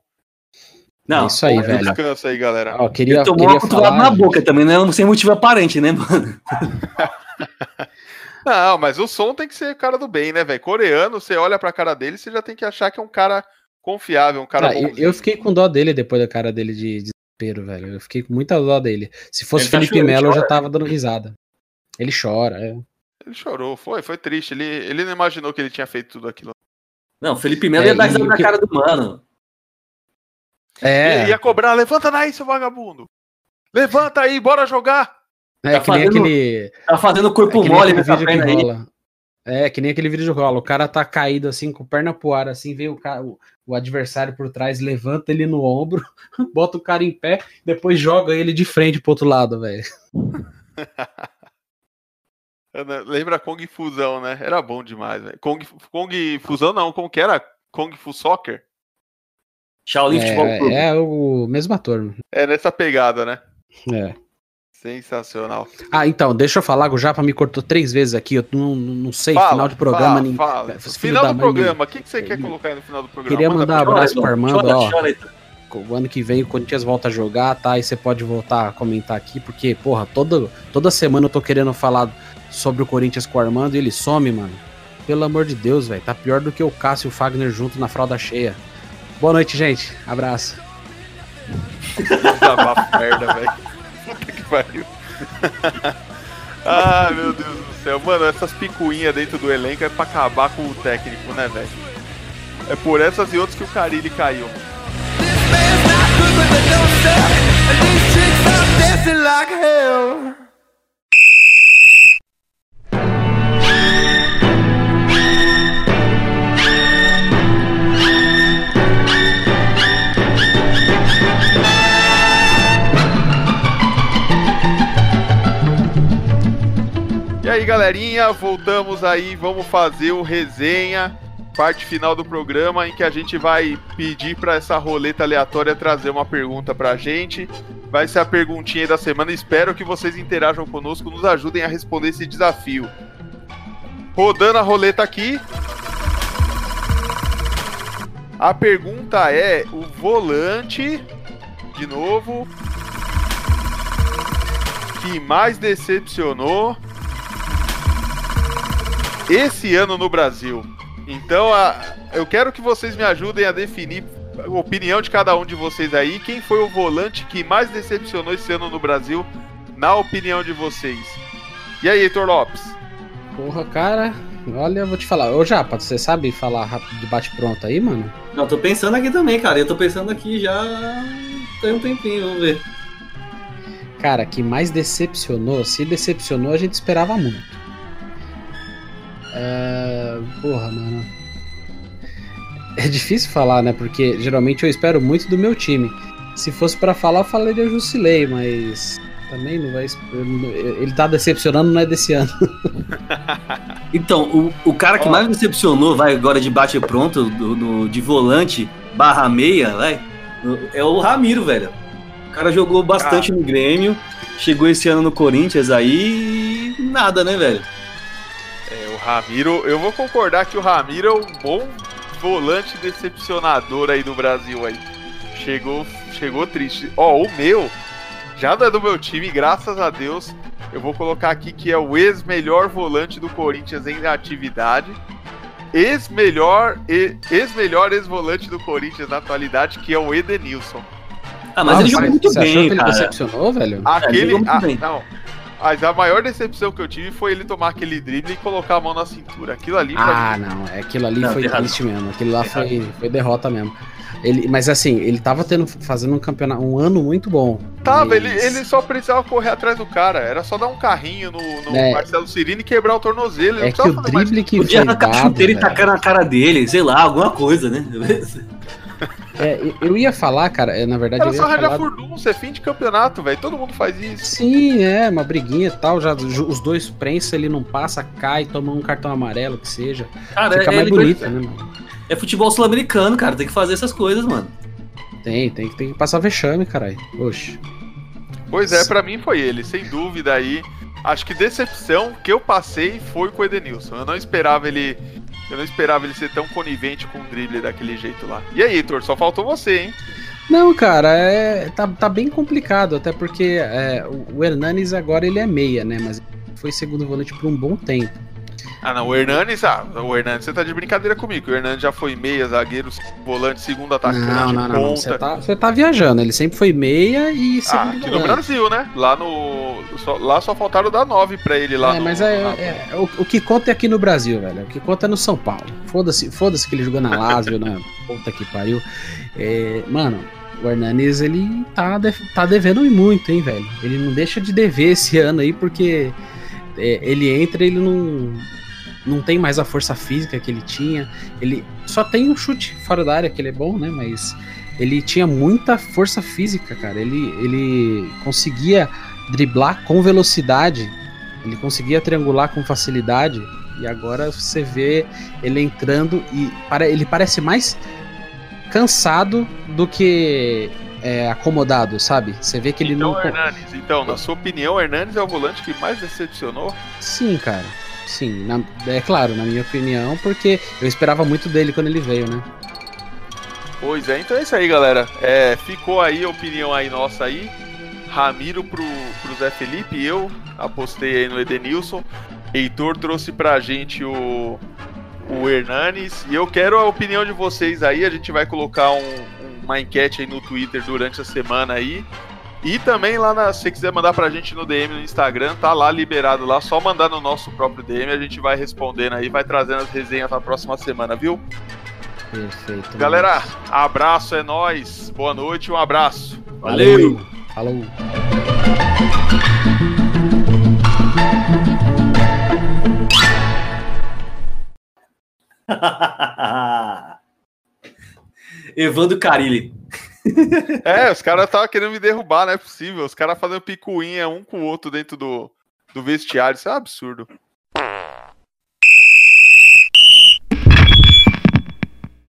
Speaker 2: Não,
Speaker 3: é isso aí, velho.
Speaker 1: Descanso aí, galera.
Speaker 3: Ó, queria,
Speaker 2: ele tomou
Speaker 3: queria
Speaker 2: uma
Speaker 3: falar,
Speaker 2: na boca também, né? Sem motivo aparente, né, mano?
Speaker 1: Não, mas o som tem que ser cara do bem, né, velho? Coreano, você olha pra cara dele, você já tem que achar que é um cara confiável, um cara
Speaker 3: Ah, eu, eu fiquei com dó dele depois da cara dele de desespero, velho. Eu fiquei com muita dó dele. Se fosse
Speaker 2: Ele tá
Speaker 3: Felipe
Speaker 2: chorando,
Speaker 3: Melo, eu já tava dando risada. Ele chora, é.
Speaker 1: Ele chorou, foi, foi triste. Ele, ele não imaginou que ele tinha feito tudo aquilo.
Speaker 2: Não, Felipe Melo
Speaker 3: É,
Speaker 2: ia dar risada na
Speaker 3: que-
Speaker 2: cara do mano.
Speaker 3: É,
Speaker 1: Ele ia cobrar, levanta daí, seu vagabundo. Levanta aí, bora jogar.
Speaker 3: É
Speaker 2: tá
Speaker 3: que nem
Speaker 2: fazendo-
Speaker 3: aquele.
Speaker 2: Tá fazendo
Speaker 3: É
Speaker 2: corpo
Speaker 3: nem
Speaker 2: mole nessa
Speaker 3: vídeo que
Speaker 2: perna aí.
Speaker 3: rola. É, que nem aquele vídeo de rola. O cara tá caído assim, com perna pro ar, assim, vem o, ca- o, o adversário por trás, levanta ele no ombro, bota o cara em pé, depois joga ele de frente pro outro lado, velho.
Speaker 1: Lembra Kung Fusão, né? Era bom demais, velho. Kung, Kung Fusão não, como que era? Kung Fu Soccer?
Speaker 2: Shaolin Futebol Clube.
Speaker 3: É, é o mesmo ator.
Speaker 1: É nessa pegada, né?
Speaker 3: É.
Speaker 1: Sensacional.
Speaker 3: Ah, então, deixa eu falar o Japa me cortou três vezes aqui. Eu não, não sei,
Speaker 1: Fala,
Speaker 3: final de programa.
Speaker 1: fala,
Speaker 3: ninguém-
Speaker 1: fala. Final do
Speaker 3: mãe,
Speaker 1: programa, o que, que você quer colocar aí no final do programa?
Speaker 3: Queria
Speaker 1: Manda
Speaker 3: mandar um abraço pro Armando,
Speaker 2: Chora,
Speaker 3: ó.
Speaker 2: chora.
Speaker 3: O ano que vem o Corinthians volta a jogar, tá? E você pode voltar a comentar aqui, porque, porra, toda, toda semana eu tô querendo falar sobre o Corinthians com o Armando e ele some, mano. Pelo amor de Deus, velho. Tá pior do que o Cássio e o Fagner junto na fralda cheia. Boa noite, gente. Abraço.
Speaker 1: Desabafo merda, velho. Pariu. ah, meu Deus do céu. Mano, essas picuinhas dentro do elenco é pra acabar com o técnico, né, velho? É por essas e outras que o Carilli caiu. E aí, galerinha, voltamos aí, vamos fazer o resenha, parte final do programa em que a gente vai pedir para essa roleta aleatória trazer uma pergunta pra gente. Vai ser a perguntinha da semana. Espero que vocês interajam conosco, nos ajudem a responder esse desafio. Rodando a roleta aqui. A pergunta é: o volante, de novo, que mais decepcionou esse ano no Brasil. Então, a- eu quero que vocês me ajudem a definir a opinião de cada um de vocês aí. Quem foi o volante que mais decepcionou esse ano no Brasil, na opinião de vocês? E aí, Heitor Lopes?
Speaker 3: Porra, cara. Olha, eu vou te falar. Ô, Japa, você sabe falar rápido de bate-pronto aí, mano?
Speaker 2: Não, tô pensando aqui também, cara. Eu tô pensando aqui já tem um tempinho, vamos ver.
Speaker 3: Cara, que mais decepcionou, se decepcionou, a gente esperava muito. Porra, mano. É difícil falar, né? Porque geralmente eu espero muito do meu time. Se fosse pra falar, eu falaria Jusilei, mas também não vai. Ele tá decepcionando, não é desse ano.
Speaker 2: Então, o, o cara que
Speaker 1: Ó.
Speaker 2: mais me decepcionou, vai, agora de bate pronto, do, do- de volante, barra meia, vai, é o Ramiro, velho. O cara jogou bastante no Grêmio, chegou esse ano no Corinthians aí e nada, né, velho?
Speaker 1: É, o Ramiro, eu vou concordar que o Ramiro é um bom volante decepcionador aí do Brasil aí. Chegou, chegou triste. Ó, o meu já não é do meu time, graças a Deus. Eu vou colocar aqui que é o ex-melhor volante do Corinthians em atividade. Ex-melhor, e- ex-melhor ex-volante do Corinthians na atualidade, que é o Edenilson.
Speaker 2: Ah, mas ele jogou muito
Speaker 3: você achou
Speaker 2: bem,
Speaker 3: que ele
Speaker 2: cara.
Speaker 3: decepcionou, velho?
Speaker 1: Aquele.
Speaker 2: jogou muito
Speaker 1: ah,
Speaker 2: bem.
Speaker 1: não. Mas a maior decepção que eu tive foi ele tomar aquele drible e colocar a mão na cintura. Aquilo ali pra
Speaker 3: Ah, não, é aquilo ali
Speaker 2: Não,
Speaker 3: foi
Speaker 2: razão.
Speaker 3: triste mesmo. Aquilo lá foi, foi derrota mesmo. Ele, mas assim, ele tava tendo, fazendo um campeonato, um ano muito bom.
Speaker 1: Tava,
Speaker 3: mas-
Speaker 1: ele, ele só precisava correr atrás do cara. Era só dar um carrinho no, no
Speaker 3: É.
Speaker 1: Marcelo Cirino e quebrar o tornozelo. Ele
Speaker 3: É
Speaker 1: não
Speaker 3: que o
Speaker 1: precisava fazer mais
Speaker 3: drible que
Speaker 2: Podia
Speaker 3: foi dado,
Speaker 2: chuteira e tacar na cara dele, sei lá, alguma coisa, né?
Speaker 3: É, eu- ia falar, cara, é, na verdade
Speaker 1: Era
Speaker 3: eu
Speaker 1: só
Speaker 3: falar...
Speaker 1: furdunço, é fim de campeonato, velho. Todo mundo faz isso.
Speaker 3: Sim, é, uma briguinha e tal, já os dois prensa, ele não passa, cai, toma um cartão amarelo, que seja.
Speaker 2: Cara,
Speaker 3: Fica
Speaker 2: é,
Speaker 3: mais
Speaker 2: é,
Speaker 3: bonita, né, mano?
Speaker 2: é futebol sul-americano, cara, tem que fazer essas coisas, mano.
Speaker 3: Tem, tem, que- tem que passar vexame, caralho. Oxe.
Speaker 1: Pois é, pra mim foi ele, sem dúvida aí. Acho que decepção que eu passei foi com o Edenilson. Eu não esperava ele. Eu não esperava ele ser tão conivente com o drible daquele jeito lá. E aí, Heitor, só faltou você, hein?
Speaker 3: Não, cara, é, tá, tá bem complicado, até porque é, o, Hernanes agora ele é meia, né? Mas foi segundo volante por um bom tempo.
Speaker 1: Ah, não, o Hernanes, ah, o Hernanes, você tá de brincadeira comigo. O Hernanes já foi meia, zagueiro, volante, segundo atacante,
Speaker 3: Não, não, não. Você tá, tá viajando. Ele sempre foi meia e
Speaker 1: Ah,
Speaker 3: segundo
Speaker 1: aqui no
Speaker 3: volante.
Speaker 1: Brasil, né? Lá no. só- lá só faltaram dar 9 pra ele lá
Speaker 3: É,
Speaker 1: no.
Speaker 3: mas é,
Speaker 1: no-
Speaker 3: é- o, o que conta é aqui no Brasil, velho. O que conta é no São Paulo. Foda-se foda que ele jogou na Lazio, na puta que pariu. É, mano, o Hernanes, ele tá, de- tá devendo muito, hein, velho. Ele não deixa de dever esse ano aí, porque é, ele entra ele não, não tem mais a força física que ele tinha. Ele só tem um chute fora da área, que ele é bom, né? Mas ele tinha muita força física, cara. Ele, ele conseguia driblar com velocidade, ele conseguia triangular com facilidade. E agora você vê ele entrando e para, ele parece mais cansado do que é, acomodado, sabe? Você vê que ele
Speaker 1: Então,
Speaker 3: não.
Speaker 1: Hernanes, então, na sua opinião, o Hernanes é o volante que mais decepcionou?
Speaker 3: Sim, cara. Sim, na- é claro, na minha opinião, porque eu esperava muito dele quando ele veio, né?
Speaker 1: Pois é, então é isso aí, galera. É, ficou aí a opinião aí nossa aí. Ramiro pro, pro Zé Felipe, eu apostei aí no Edenilson. Heitor trouxe pra gente o, o Hernanes. E eu quero a opinião de vocês aí. A gente vai colocar um- uma enquete aí no Twitter durante a semana aí. E também lá, na, se você quiser mandar pra gente no DM no Instagram, tá lá liberado lá. Só mandar no nosso próprio DM, a gente vai respondendo aí, vai trazendo as resenhas pra próxima semana, viu?
Speaker 3: Perfeito.
Speaker 1: Galera, abraço, é nóis. Boa noite, um abraço.
Speaker 3: Valeu. Falou.
Speaker 2: Evandro Carilli.
Speaker 1: É, os caras estavam querendo me derrubar, não é possível. Os caras fazendo picuinha um com o outro dentro do, do vestiário. Isso é um absurdo.